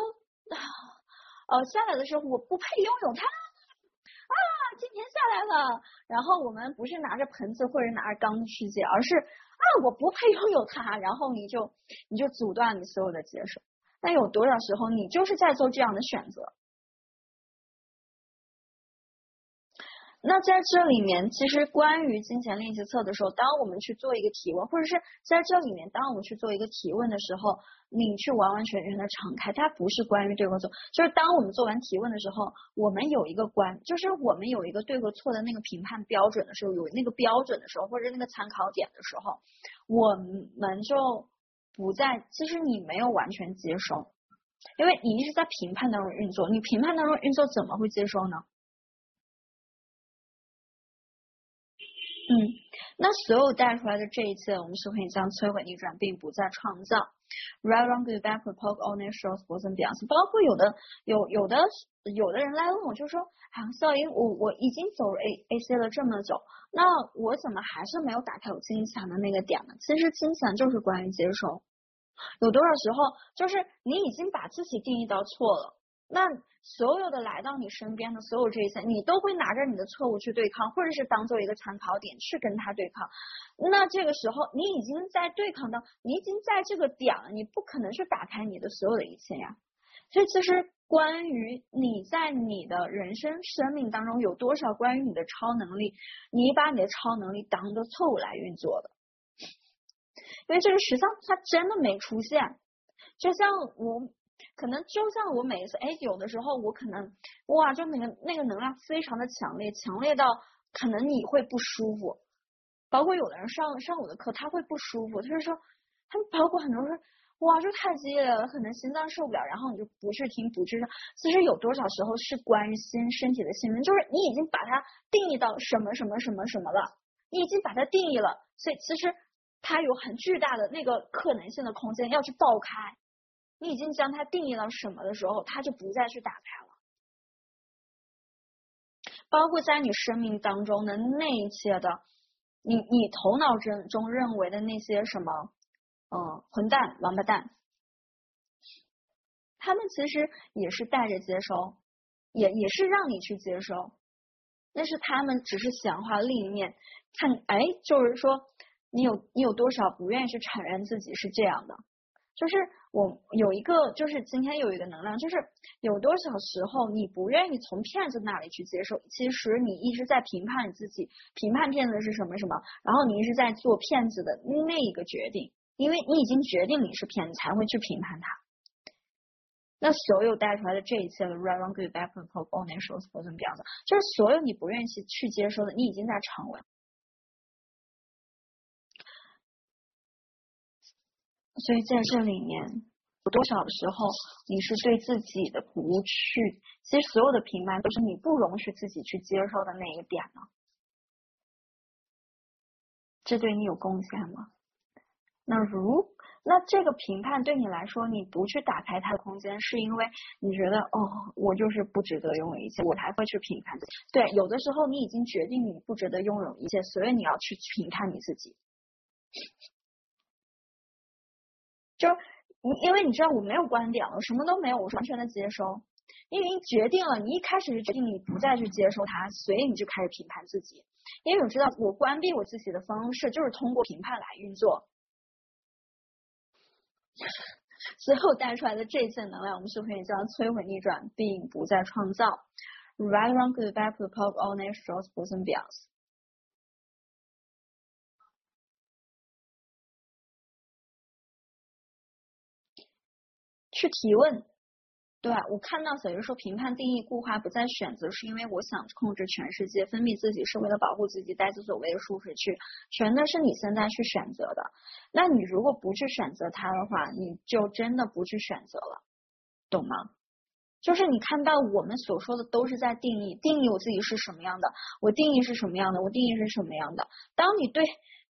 呃下来的时候，我不配拥有它。啊，今天下来了，然后我们不是拿着盆子或者拿着缸去接，而是啊，我不配拥有它，然后你就你就阻断你所有的接受。那有多少时候你就是在做这样的选择？那在这里面，其实关于金钱练习册的时候，当我们去做一个提问，或者是在这里面，当我们去做一个提问的时候，你去完完全全的敞开，它不是关于对和错，就是当我们做完提问的时候，我们有一个关，就是我们有一个对和错的那个评判标准的时候，有那个标准的时候，或者那个参考点的时候，我们就不再，其实你没有完全接收，因为你一直在评判当中运作，你评判当中运作怎么会接收呢？嗯，那所有带出来的这一切，我们是可以将摧毁逆转，并不再创造。Right, on, good bad, poke, all n a t u r a l s both and beyond。包括有的有有的有的人来问我，就说啊，小英，我我已经走 A A C 了这么久，那我怎么还是没有打开我金钱的那个点呢？其实金钱就是关于接受，有多少时候就是你已经把自己定义到错了。那所有的来到你身边的所有这一切，你都会拿着你的错误去对抗，或者是当做一个参考点去跟他对抗。那这个时候，你已经在对抗到，你已经在这个点了，你不可能去打开你的所有的一切呀。所以，其实关于你在你的人生生命当中有多少关于你的超能力，你把你的超能力当做错误来运作的，因为这个实际上它真的没出现，就像我。可能就像我每一次，哎，有的时候我可能，哇，就那个那个能量非常的强烈，强烈到可能你会不舒服。包括有的人上上我的课，他会不舒服，他是说，他们包括很多人说，哇，这太激烈了，可能心脏受不了，然后你就不去听，不去上。其实有多少时候是关于心身体的性命，就是你已经把它定义到什么什么什么什么了，你已经把它定义了，所以其实它有很巨大的那个可能性的空间要去爆开。你已经将它定义到什么的时候，它就不再去打开了。包括在你生命当中的那一切的，你你头脑中中认为的那些什么，嗯，混蛋、王八蛋，他们其实也是带着接收，也也是让你去接收，但是他们只是显化另一面，看，哎，就是说你有你有多少不愿意去承认自己是这样的。就是我有一个，就是今天有一个能量，就是有多少时候你不愿意从骗子那里去接受，其实你一直在评判你自己，评判骗子是什么什么，然后你一直在做骗子的那一个决定，因为你已经决定你是骗子，才会去评判他。那所有带出来的这一切的 right, wrong, good, bad, poke, all n a t u r a l s p o s n beyond，就是所有你不愿意去去接受的，你已经在成为。所以在这里面，有多少时候你是对自己的不去，其实所有的评判都是你不容许自己去接受的那一点呢？这对你有贡献吗？那如那这个评判对你来说，你不去打开它的空间，是因为你觉得哦，我就是不值得拥有一切，我才会去评判自己。对，有的时候你已经决定你不值得拥有一切，所以你要去评判你自己。就你，因为你知道我没有观点了，什么都没有，我是完全的接收。因为你决定了，你一开始就决定你不再去接受它，所以你就开始评判自己。因为我知道，我关闭我自己的方式就是通过评判来运作。最后带出来的这一层能量，我们就可以叫摧毁逆转，并不再创造。Right, wrong, good, bad, good, pop, all natural, both and beyond. 去提问，对吧？我看到小鱼说评判定义固化不再选择，是因为我想控制全世界，封闭自己是为了保护自己，带着所谓的舒适区，全都是你现在去选择的。那你如果不去选择它的话，你就真的不去选择了，懂吗？就是你看到我们所说的都是在定义，定义我自己是什么样的，我定义是什么样的，我定义是什么样的。当你对，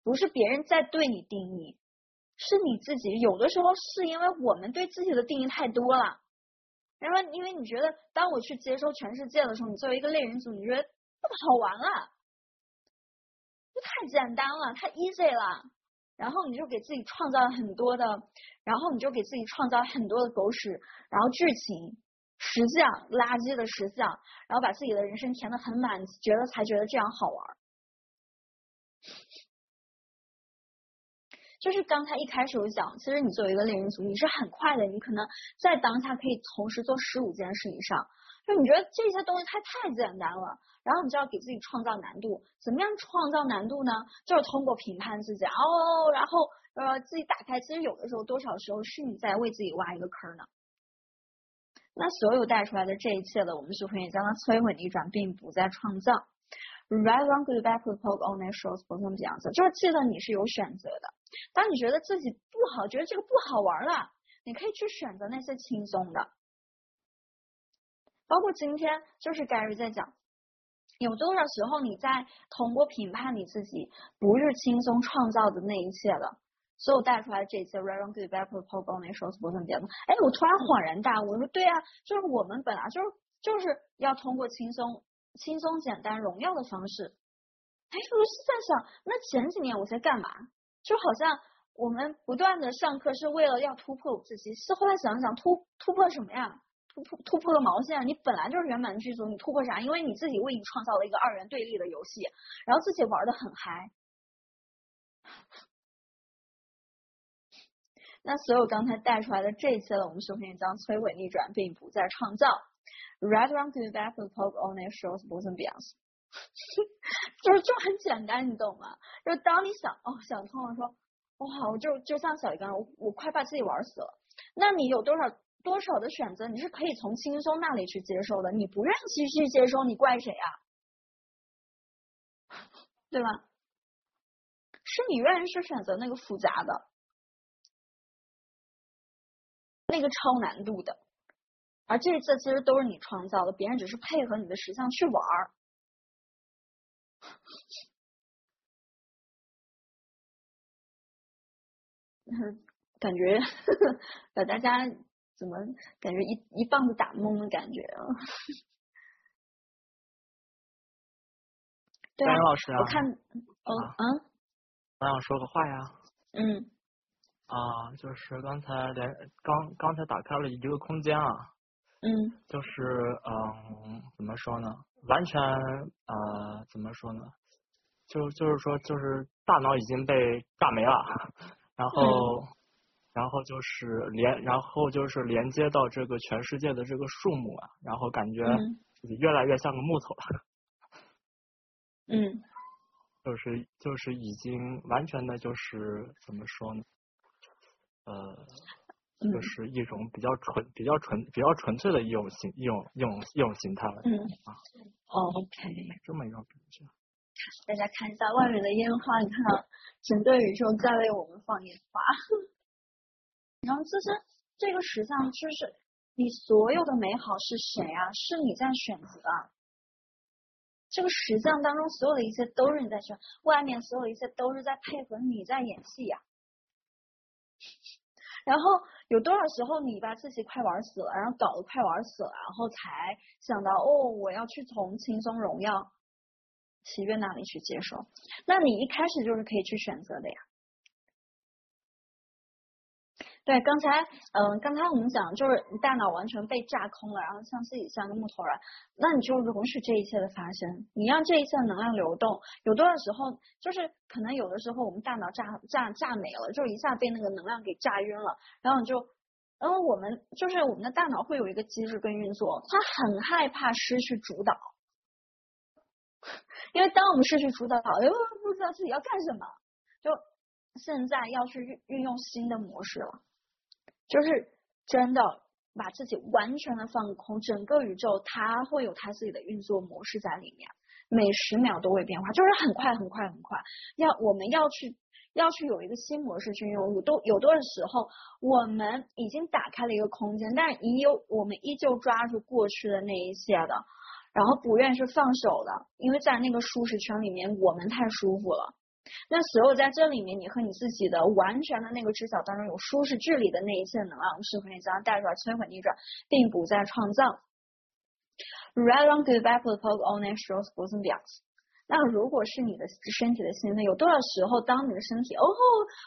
不是别人在对你定义。是你自己，有的时候是因为我们对自己的定义太多了。然后，因为你觉得，当我去接收全世界的时候，你作为一个类人族，你觉得这么好玩了，这太简单了，太 easy 了。然后你就给自己创造了很多的，然后你就给自己创造很多的狗屎，然后剧情、实像、垃圾的实像，然后把自己的人生填的很满，觉得才觉得这样好玩。就是刚才一开始我讲，其实你作为一个猎人族，你是很快的，你可能在当下可以同时做十五件事以上。就你觉得这些东西它太简单了，然后你就要给自己创造难度。怎么样创造难度呢？就是通过评判自己哦，然后呃自己打开，其实有的时候多少时候是你在为自己挖一个坑呢。那所有带出来的这一切的，我们是可以将它摧毁逆转，并不再创造。Right, wrong, good, bad, good, poke, all n a t u r a l s b o t o m 这样子，就是记得你是有选择的。当你觉得自己不好，觉得这个不好玩了，你可以去选择那些轻松的。包括今天，就是 Gary 在讲，有多少时候你在通过评判你自己，不是轻松创造的那一切的，所有带出来这些 right, wrong, good, bad, good, poke, all n a t u r a l s b o t o m 这样子。哎，我突然恍然大悟，我说对啊，就是我们本来就是就是要通过轻松。轻松、简单、荣耀的方式。哎，我是在想，那前几年我在干嘛？就好像我们不断的上课是为了要突破我自己，是后来想想突突破什么呀？突破突破个毛线！你本来就是圆满剧组，你突破啥？因为你自己为你创造了一个二元对立的游戏，然后自己玩的很嗨。那所有刚才带出来的这些，我们首先将摧毁逆转，并不再创造。Right, wrong, good, bad, good, poke, all n a t u r a l s both and beyond，就就很简单，你懂吗？就当你想哦想通了，说哇，我就就像小鱼干，我我快把自己玩死了。那你有多少多少的选择，你是可以从轻松那里去接受的。你不愿意去接受，你怪谁呀？对吧？是你愿意去选择那个复杂的，那个超难度的。而这一切其实都是你创造的，别人只是配合你的实相去玩儿。感觉把大家怎么感觉一一棒子打懵的感觉啊？对啊，老师啊，我看，哦，嗯，我想说个话呀。嗯。啊，就是刚才连刚刚才打开了一个空间啊。嗯，就是嗯，怎么说呢？完全呃，怎么说呢？就就是说，就是大脑已经被炸没了，然后，然后就是连，然后就是连接到这个全世界的这个树木啊，然后感觉自己越来越像个木头了。嗯。就是就是已经完全的，就是怎么说呢？呃。就是一种比较纯、比较纯、比较纯粹的一种形、一种、一种、一种形态了。嗯啊，OK，这么一种感觉。大家看一下外面的烟花，你看到整个宇宙在为我们放烟花。然后其实这个实相就是你所有的美好是谁啊？是你在选择。啊。这个实相当中所有的一切都是你在选，外面所有一切都是在配合你在演戏呀。然后有多少时候你把自己快玩死了，然后搞得快玩死了，然后才想到哦，我要去从轻松、荣耀、喜悦那里去接受？那你一开始就是可以去选择的呀。对，刚才嗯，刚才我们讲就是你大脑完全被炸空了，然后像自己像个木头人，那你就容许这一切的发生，你让这一切能量流动。有多少时候就是可能有的时候我们大脑炸炸炸没了，就一下被那个能量给炸晕了，然后你就，然后我们就是我们的大脑会有一个机制跟运作，它很害怕失去主导，因为当我们失去主导，哎呦不知道自己要干什么，就现在要去运运用新的模式了。就是真的把自己完全的放空，整个宇宙它会有它自己的运作模式在里面，每十秒都会变化，就是很快很快很快。要我们要去要去有一个新模式去用，有都有多的时候，我们已经打开了一个空间，但是依旧我们依旧抓住过去的那一些的，然后不愿意去放手的，因为在那个舒适圈里面我们太舒服了，那所有在这里面，你和你自己的完全的那个知晓当中有舒适智力的那一切能量，是可以将它带出来摧毁逆转，并不再创造。Red one good back the poke on that shows boson。那如果是你的身体的兴奋，有多少时候，当你的身体，哦，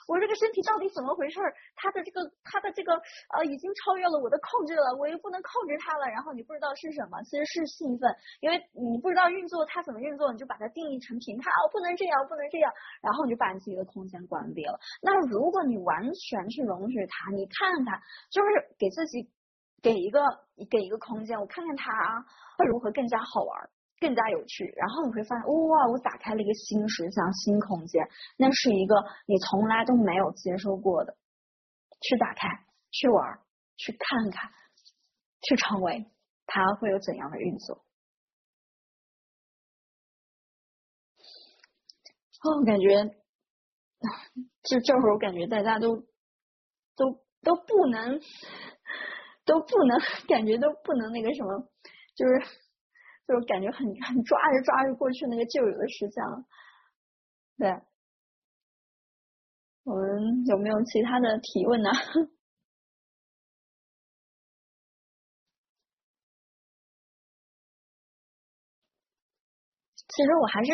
我这个身体到底怎么回事？它的这个，它的这个，呃，已经超越了我的控制了，我又不能控制它了。然后你不知道是什么，其实是兴奋，因为你不知道运作它怎么运作，你就把它定义成评判，哦，不能这样，不能这样，然后你就把你自己的空间关闭了。那如果你完全去容许它，你看看，就是给自己给一个给一个空间，我看看它啊会如何更加好玩。更加有趣，然后你会发现，哇，我打开了一个新时相、新空间，那是一个你从来都没有接受过的，去打开、去玩、去看看、去成为，它会有怎样的运作？哦，感觉，就这会儿，我感觉大家都都都不能，都不能，感觉都不能那个什么，就是。就感觉很很抓着抓着过去那个旧有的实相，对，我们有没有其他的提问呢？其实我还是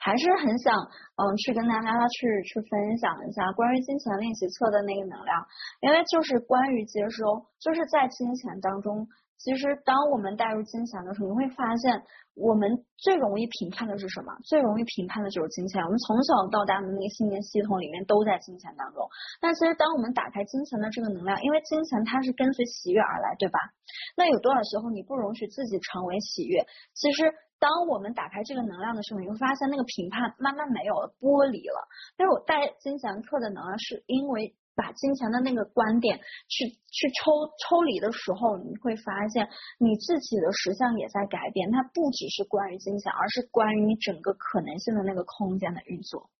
还是很想嗯去跟大家去去分享一下关于金钱练习册的那个能量，因为就是关于接收，就是在金钱当中。其实，当我们带入金钱的时候，你会发现，我们最容易评判的是什么？最容易评判的就是金钱。我们从小到大的那个信念系统里面都在金钱当中。但其实，当我们打开金钱的这个能量，因为金钱它是跟随喜悦而来，对吧？那有多少时候你不容许自己成为喜悦？其实，当我们打开这个能量的时候，你会发现那个评判慢慢没有了，剥离了。但是我带金钱课的能量，是因为。把金钱的那个观点去去抽抽离的时候，你会发现你自己的实相也在改变。它不只是关于金钱，而是关于你整个可能性的那个空间的运作。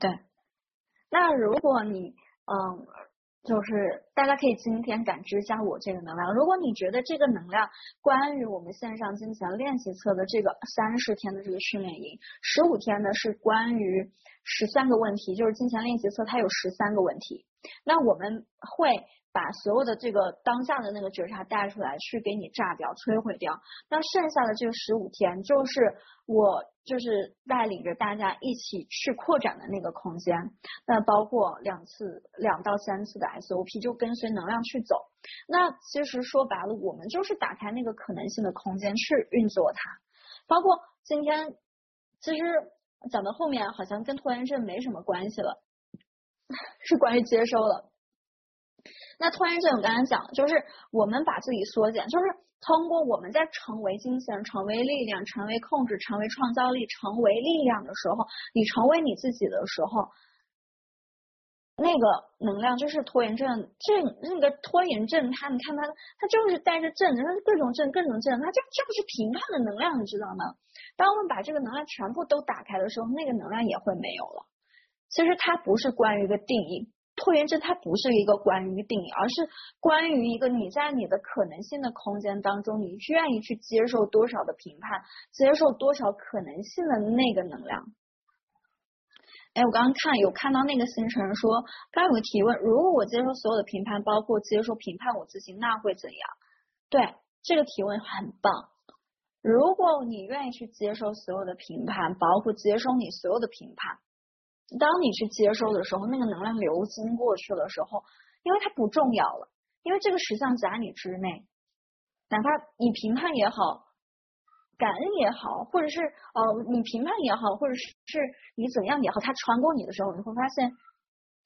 对，那如果你嗯。就是大家可以今天感知一下我这个能量。如果你觉得这个能量关于我们线上金钱练习册的这个三十天的这个训练营，十五天呢是关于十三个问题，就是金钱练习册它有十三个问题，那我们会。把所有的这个当下的那个觉察带出来，去给你炸掉、摧毁掉。那剩下的这个十五天，就是我就是带领着大家一起去扩展的那个空间。那包括两次、两到三次的 SOP，就跟随能量去走。那其实说白了，我们就是打开那个可能性的空间去运作它。包括今天，其实讲到后面好像跟拖延症没什么关系了，是关于接收了。那拖延症，我刚才讲，就是我们把自己缩减，就是通过我们在成为金钱、成为力量、成为控制、成为创造力、成为力量的时候，你成为你自己的时候，那个能量就是拖延症，这那个拖延症，它你看它，它就是带着正，它是各种正、各种正，它就就是评判的能量，你知道吗？当我们把这个能量全部都打开的时候，那个能量也会没有了。其实它不是关于一个定义。拖延症它不是一个关于定义，而是关于一个你在你的可能性的空间当中，你愿意去接受多少的评判，接受多少可能性的那个能量。哎，我刚刚看有看到那个星辰说，刚有个提问，如果我接受所有的评判，包括接受评判我自己，那会怎样？对，这个提问很棒。如果你愿意去接受所有的评判，包括接受你所有的评判。当你去接收的时候，那个能量流经过去的时候，因为它不重要了，因为这个实相在你之内，哪怕你评判也好，感恩也好，或者是呃你评判也好，或者是你怎样也好，它穿过你的时候，你会发现，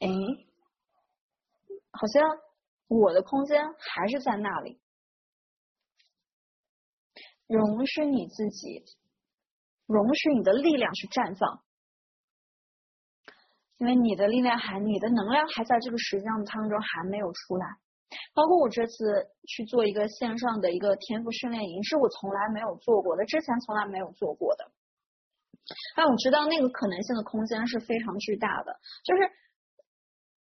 哎，好像我的空间还是在那里，容许你自己，容许你的力量去绽放。因为你的力量还，你的能量还在这个实相当中还没有出来，包括我这次去做一个线上的一个天赋训练营，是我从来没有做过的，之前从来没有做过的。但我知道那个可能性的空间是非常巨大的，就是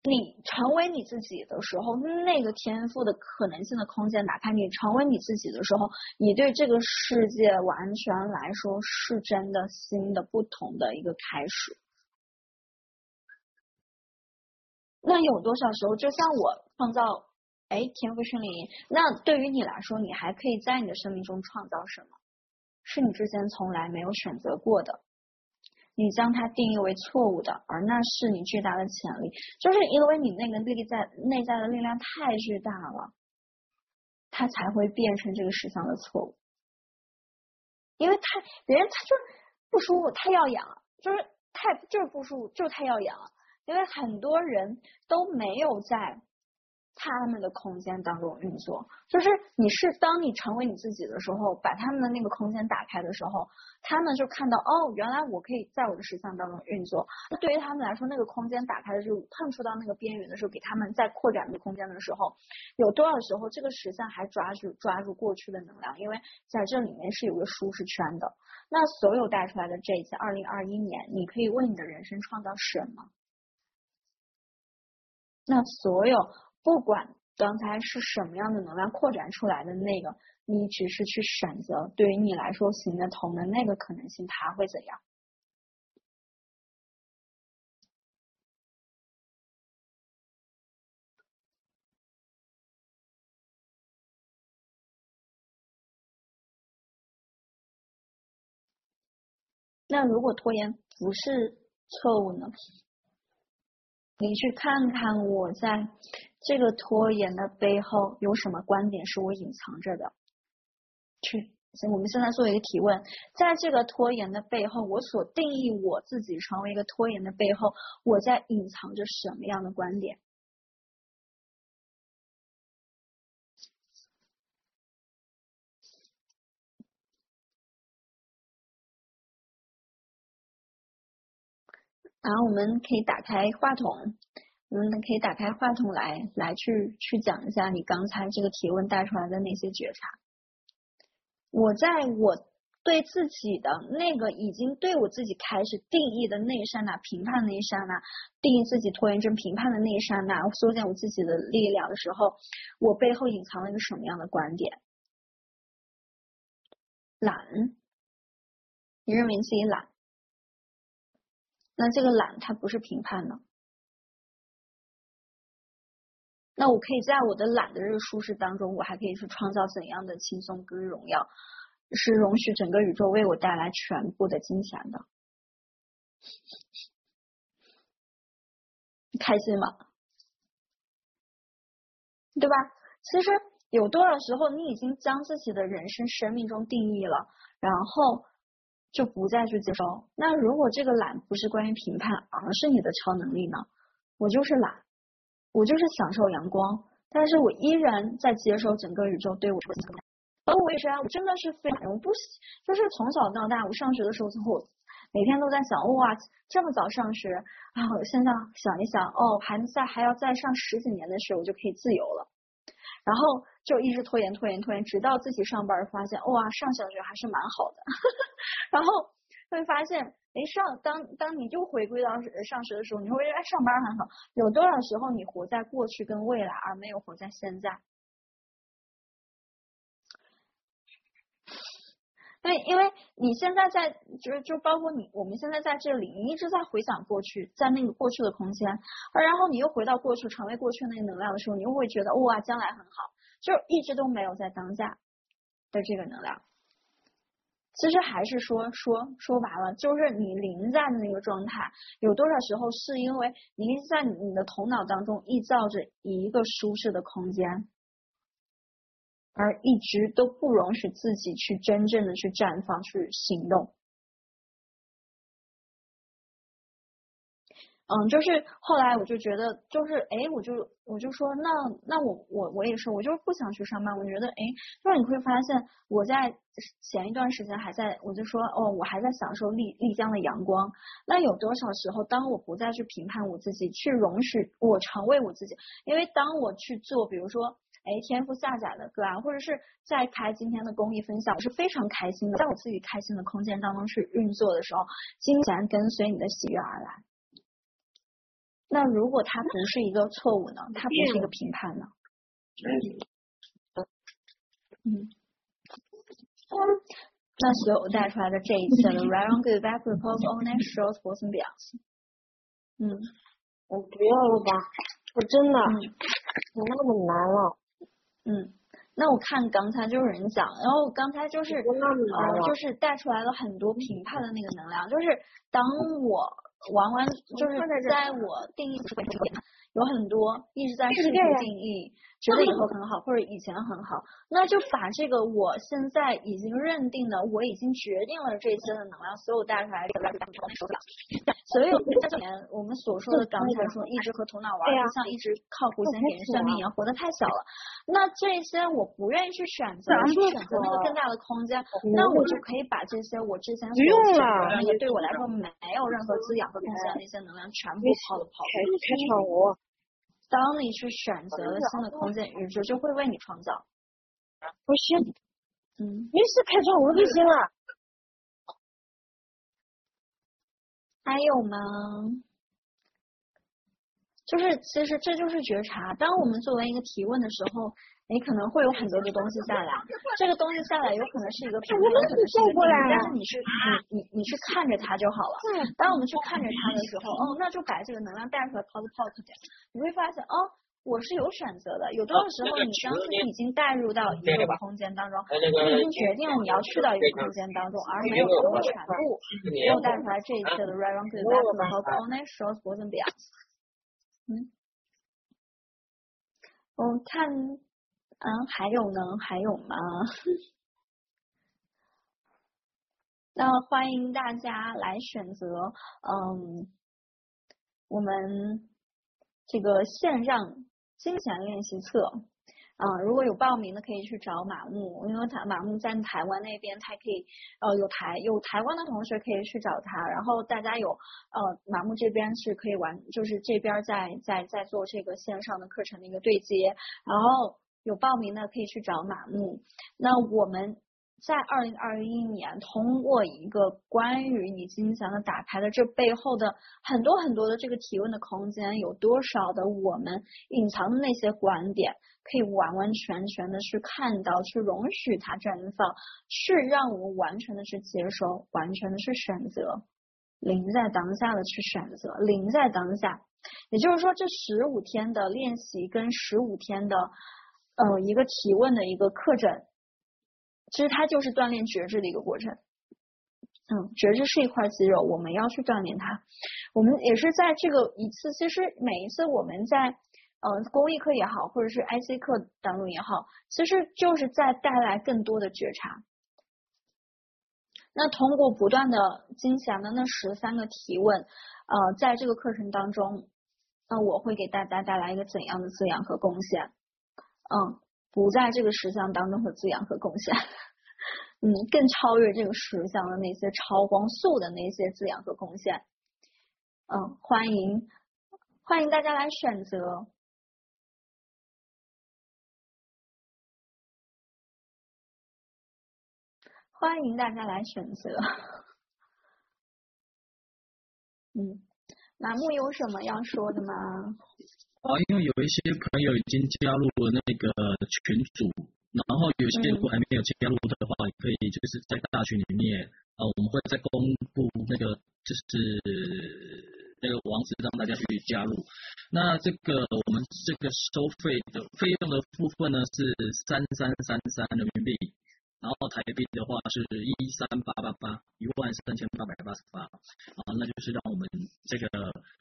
你成为你自己的时候，那个天赋的可能性的空间打开，你成为你自己的时候，你对这个世界完全来说是真的新的不同的一个开始。那有多少时候，就像我创造，哎，天赋训练营，那对于你来说，你还可以在你的生命中创造什么？是你之前从来没有选择过的。你将它定义为错误的，而那是你巨大的潜力，就是因为你那个力在内在的力量太巨大了，它才会变成这个世相的错误。因为太别人他就是不舒服，太耀眼了，就是太就是不舒服，就是太耀眼了。因为很多人都没有在。他们的空间当中运作，就是你是当你成为你自己的时候，把他们的那个空间打开的时候，他们就看到哦，原来我可以在我的实相当中运作。那对于他们来说，那个空间打开的就碰触到那个边缘的时候，给他们在扩展的空间的时候，有多少时候这个实相还抓住抓住过去的能量？因为在这里面是有个舒适圈的。那所有带出来的这一次二零二一年，你可以为你的人生创造什么？那所有。不管刚才是什么样的能量扩展出来的那个，你只是去选择对于你来说行得通的那个可能性，它会怎样？那如果拖延不是错误呢？你去看看我在。这个拖延的背后有什么观点是我隐藏着的？去，我们现在做一个提问，在这个拖延的背后，我所定义我自己成为一个拖延的背后，我在隐藏着什么样的观点？然后我们可以打开话筒。我们可以打开话筒来来去去讲一下你刚才这个提问带出来的那些觉察。我在我对自己的那个已经对我自己开始定义的那一刹那、评判那一刹那、定义自己拖延症评判的那一刹那、缩减我自己的力量的时候，我背后隐藏了一个什么样的观点？懒，你认为自己懒？那这个懒它不是评判呢？那我可以在我的懒的这个舒适当中，我还可以去创造怎样的轻松跟荣耀？是容许整个宇宙为我带来全部的金钱的，开心吗？对吧？其实有多少时候你已经将自己的人生生命中定义了，然后就不再去接受。那如果这个懒不是关于评判，而是你的超能力呢？我就是懒。我就是享受阳光，但是我依然在接受整个宇宙对我的影响。而我也是啊，我真的是非常，我不就是从小到大，我上学的时候，最后每天都在想，哇，这么早上学啊！我现在想一想，哦，还在还要再上十几年的学，我就可以自由了。然后就一直拖延拖延拖延，直到自己上班发现，哇，上小学还是蛮好的。然后会发现。哎，上当当你又回归到上学的时候，你会觉得上班很好。有多少时候你活在过去跟未来，而没有活在现在？对，因为你现在在，就是就包括你，我们现在在这里，你一直在回想过去，在那个过去的空间，而然后你又回到过去，成为过去那个能量的时候，你又会觉得哇，将来很好，就一直都没有在当下的这个能量。其实还是说说说白了，就是你临在的那个状态，有多少时候是因为你在你的头脑当中臆造着一个舒适的空间，而一直都不容许自己去真正的去绽放、去行动。嗯，就是后来我就觉得，就是哎，我就我就说，那那我我我也是，我就是不想去上班。我觉得，哎，就是你会发现，我在前一段时间还在，我就说，哦，我还在享受丽丽江的阳光。那有多少时候，当我不再去评判我自己，去容许我成为我自己？因为当我去做，比如说，哎，天赋下载的歌啊，或者是在开今天的公益分享，我是非常开心的，在我自己开心的空间当中去运作的时候，金钱跟随你的喜悦而来。那如果它不是一个错误呢？它不是一个评判呢？嗯。那所有带出来的这一切的 right on good back report on that short person beyond。嗯。我不要了吧，我真的，怎么那么难了？嗯。那我看刚才就是人讲，然后刚才就是呃，就是带出来了很多评判的那个能量，就是当我玩完，就是在我定义有很多一直在试图定义。觉得以后很好，或者以前很好，那就把这个我现在已经认定的，我已经决定了这些的能量，所有带出来的所有之前我们所说的刚才说一直和头脑玩，像一直靠胡先别人算命一样，活得太小了。那这些我不愿意去选择，去选择那个更大的空间，那我就可以把这些我之前所选择那个对我来说没有任何滋养和贡献的那些能量全部抛了抛。开开场舞。当你去选择了新的空间，宇宙就会为你创造。不是，嗯，你是，开创无敌星了。还有吗？就是，其实这就是觉察。当我们作为一个提问的时候。你可能会有很多的东西下来，这个东西下来有可能是一个评判，有可能是一个但是你去你你你去看着它就好了。当我们去看着它的时候，哦，那就把这个能量带出来，pop pop 点，你会发现，哦，我是有选择的。有多少时候你将自己已经带入到一个空间当中，你已经决定了你要去到一个空间当中，而没有通过全部没有带出来这一切的 right on good back pop on that shows wasn't beyond。嗯，我看。嗯，还有呢？还有吗？那欢迎大家来选择，嗯，我们这个线上金钱练习册。啊，如果有报名的可以去找马木，因为他马木在台湾那边，他可以呃有台有台湾的同学可以去找他，然后大家有呃马木这边是可以玩，就是这边在在在做这个线上的课程的一个对接，然后。有报名的可以去找马木。那我们在二零二一年通过一个关于你金钱的打牌的这背后的很多很多的这个提问的空间，有多少的我们隐藏的那些观点，可以完完全全的去看到，去容许它绽放，去让我们完全的去接收，完全的去选择，零在当下的去选择，零在当下。也就是说，这十五天的练习跟十五天的。呃，一个提问的一个课程，其实它就是锻炼觉知的一个过程。嗯，觉知是一块肌肉，我们要去锻炼它。我们也是在这个一次，其实每一次我们在呃公益课也好，或者是 IC 课当中也好，其实就是在带来更多的觉察。那通过不断的金钱的那十三个提问，呃，在这个课程当中，那我会给大家带来一个怎样的滋养和贡献？嗯，不在这个实相当中的滋养和贡献，嗯，更超越这个实相的那些超光速的那些滋养和贡献。嗯，欢迎欢迎大家来选择，欢迎大家来选择。嗯，栏目有什么要说的吗？啊，因为有一些朋友已经加入了那个群组，然后有些如果还没有加入的话，可以就是在大群里面啊，我们会再公布那个就是那个网址让大家去加入。那这个我们这个收费的费用的部分呢是三三三三人民币，然后台币的话是一三八八八一万三千八百八十八啊，那就是让我们这个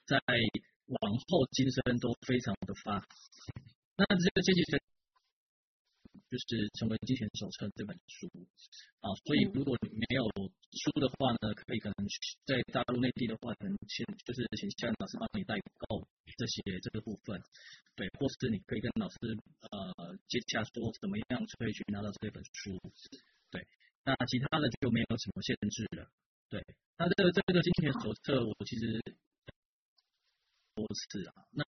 在。往后今生都非常的发，那这个阶级生就是成为金钱手册这本书。啊，所以如果你没有书的话呢，可以可能在大陆内地的话，可能先就是请夏老师帮你代购这些这个部分，对，或是你可以跟老师呃接洽说怎么样可以去拿到这本书，对，那其他的就没有什么限制了，对，那这个这个金钱手册我其实。多次啊，那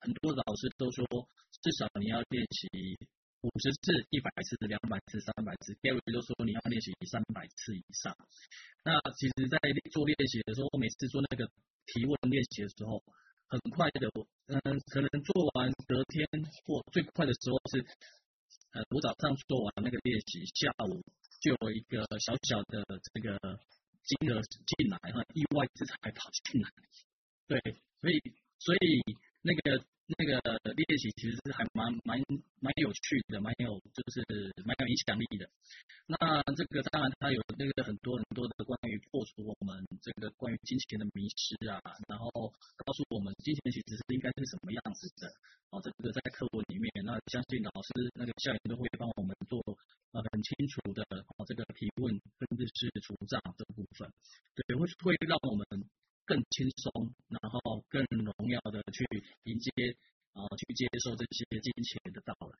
很多老师都说，至少你要练习五十次、一百次、两百次、三百次。Gary 都说你要练习三百次以上。那其实，在做练习的时候，我每次做那个提问练习的时候，很很快的，嗯，可能做完隔天或最快的时候是，呃，我早上做完那个练习，下午就有一个小小的这个金额进来哈，意外之财跑进来，对，所以所以那个。那个练习其实是还蛮蛮蛮有趣的，蛮有就是蛮有影响力的。那这个当然它有那个很多很多的关于破除我们这个关于金钱的迷失啊，然后告诉我们金钱其实是应该是什么样子的。哦，这个在课文里面，那相信老师那个校园都会帮我们做呃很清楚的哦这个提问，甚至是除账这部分，对，会会让我们。更轻松，然后更荣耀的去迎接啊，去接受这些金钱的到来。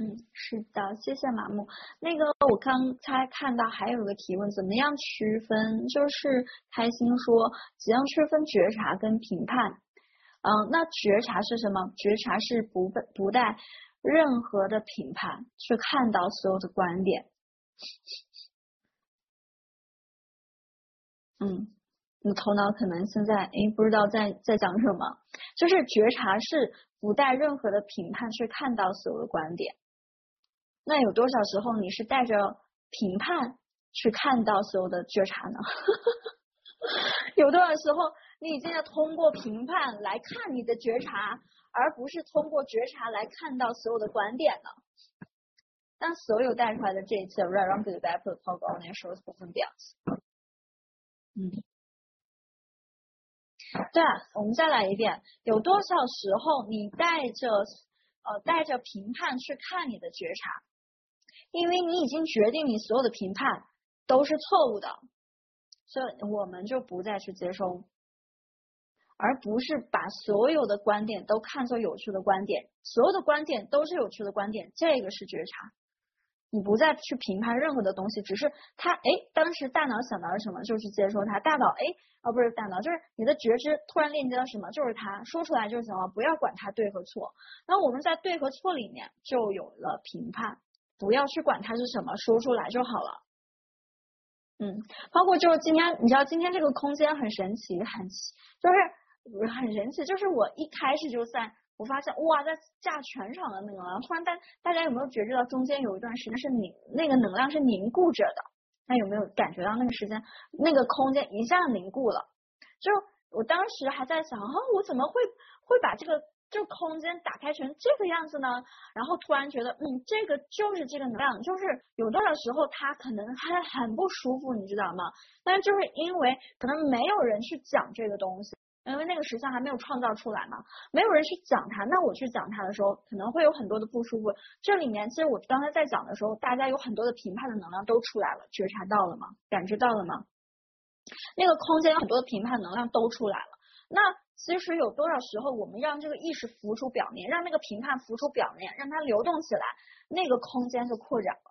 嗯，是的，谢谢马木。那个我刚才看到还有个提问，怎么样区分？就是开心说，怎样区分觉察跟评判？嗯，那觉察是什么？觉察是不不带任何的评判去看到所有的观点。嗯。你头脑可能现在哎不知道在在讲什么，就是觉察是不带任何的评判去看到所有的观点。那有多少时候你是带着评判去看到所有的觉察呢？有多少时候你已经要通过评判来看你的觉察，而不是通过觉察来看到所有的观点呢？当所有带出来的这一切，right around the back of the talk on a short 部分表，嗯。对啊，我们再来一遍。有多少时候你带着呃带着评判去看你的觉察？因为你已经决定你所有的评判都是错误的，所以我们就不再去接收，而不是把所有的观点都看作有趣的观点，所有的观点都是有趣的观点，这个是觉察。你不再去评判任何的东西，只是他哎，当时大脑想到了什么，就去接受它。大脑哎，哦不是大脑，就是你的觉知突然链接到什么，就是它说出来就行了，不要管它对和错。那我们在对和错里面就有了评判，不要去管它是什么，说出来就好了。嗯，包括就是今天，你知道今天这个空间很神奇，很就是很神奇，就是我一开始就在。我发现哇，在架全场的那个，突然大大家有没有觉知到中间有一段时间是凝那个能量是凝固着的？那有没有感觉到那个时间那个空间一下凝固了？就我当时还在想，啊，我怎么会会把这个这空间打开成这个样子呢？然后突然觉得，嗯，这个就是这个能量，就是有多少时候它可能还很不舒服，你知道吗？但是就是因为可能没有人去讲这个东西。因为那个实相还没有创造出来嘛，没有人去讲它，那我去讲它的时候，可能会有很多的不舒服。这里面其实我刚才在讲的时候，大家有很多的评判的能量都出来了，觉察到了吗？感知到了吗？那个空间有很多的评判能量都出来了。那其实有多少时候，我们让这个意识浮出表面，让那个评判浮出表面，让它流动起来，那个空间就扩展了。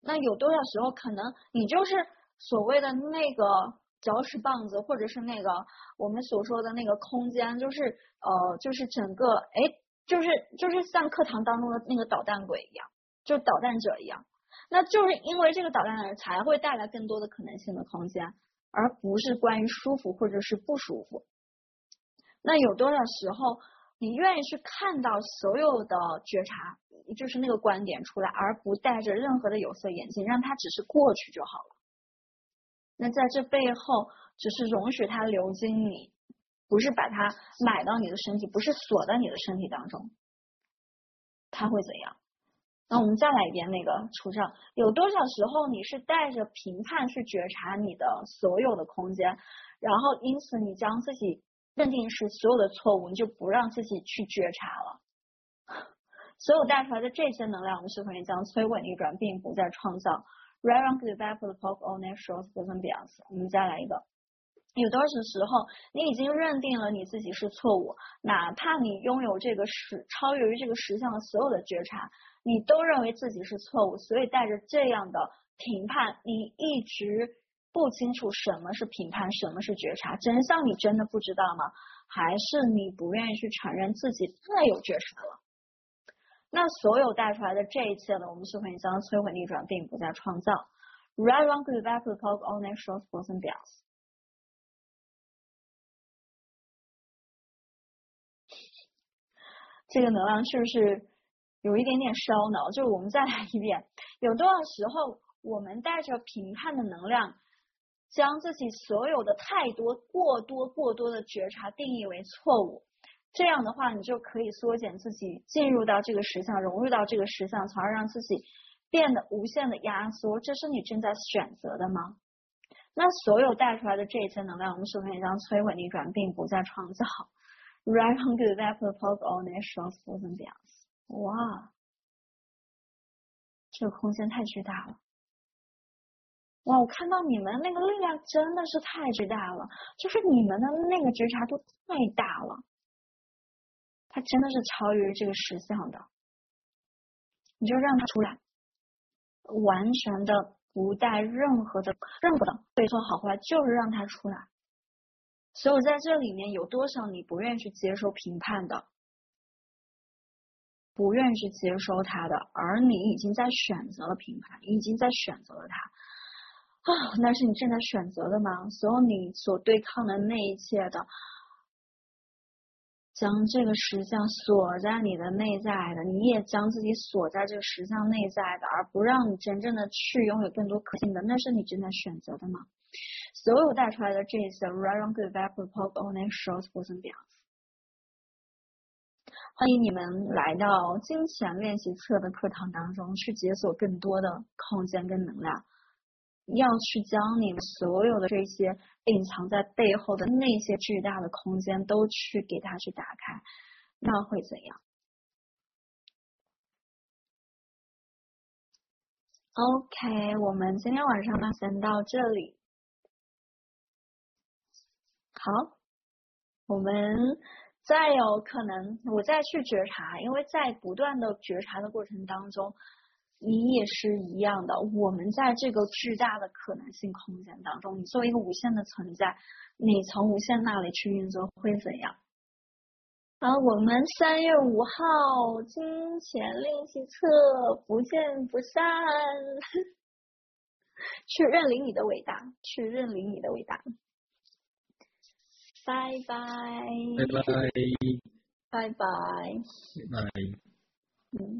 那有多少时候，可能你就是所谓的那个。搅屎棒子，或者是那个我们所说的那个空间，就是呃，就是整个哎，就是就是像课堂当中的那个捣蛋鬼一样，就捣蛋者一样。那就是因为这个捣蛋的人才会带来更多的可能性的空间，而不是关于舒服或者是不舒服。那有多少时候你愿意去看到所有的觉察，就是那个观点出来，而不带着任何的有色眼镜，让它只是过去就好了。那在这背后，只是容许它流经你，不是把它买到你的身体，不是锁在你的身体当中，它会怎样？那我们再来一遍那个除障，有多少时候你是带着评判去觉察你的所有的空间，然后因此你将自己认定是所有的错误，你就不让自己去觉察了。所有带出来的这些能量，我们是否也将摧毁逆转，并不再创造？Right on the back of the pop on that shows the ambiance。我们再来一个，有多少时候你已经认定了你自己是错误，哪怕你拥有这个实超越于这个实相的所有的觉察，你都认为自己是错误，所以带着这样的评判，你一直不清楚什么是评判，什么是觉察，真相你真的不知道吗？还是你不愿意去承认自己太有觉察了？那所有带出来的这一切呢，我们就毁你将摧毁逆转，并不再创造。Right wrong good bad good cold all that short b o s o n bells。这个能量是不是有一点点烧脑？就是我们再来一遍，有多少时候我们带着评判的能量，将自己所有的太多、过多、过多的觉察定义为错误？这样的话，你就可以缩减自己进入到这个实相，融入到这个实相，从而让自己变得无限的压缩。这是你正在选择的吗？那所有带出来的这一层能量，我们首先将摧毁逆转，并不再创造。Right on good that the poke all nations for them b e y 哇，这个空间太巨大了！哇，我看到你们那个力量真的是太巨大了，就是你们的那个觉察度太大了。它真的是超越这个实相的，你就让它出来，完全的不带任何的任何的对错好坏，就是让它出来。所以在这里面有多少你不愿意去接受评判的，不愿意去接收它的，而你已经在选择了评判，已经在选择了它啊，那是你正在选择的吗？所有你所对抗的那一切的。将这个实像锁在你的内在的，你也将自己锁在这个实像内在的，而不让你真正的去拥有更多可信的，那是你正在选择的吗？所有带出来的这些，right on good back report on a short person 表。欢迎你们来到金钱练习册的课堂当中，去解锁更多的空间跟能量。要去将你们所有的这些隐藏在背后的那些巨大的空间都去给它去打开，那会怎样？OK，我们今天晚上呢先到这里。好，我们再有可能我再去觉察，因为在不断的觉察的过程当中。你也是一样的，我们在这个巨大的可能性空间当中，你作为一个无限的存在，你从无限那里去运作会怎样？好，我们三月五号金钱练习册不见不散，去认领你的伟大，去认领你的伟大，拜拜，拜拜，拜拜，拜拜，嗯。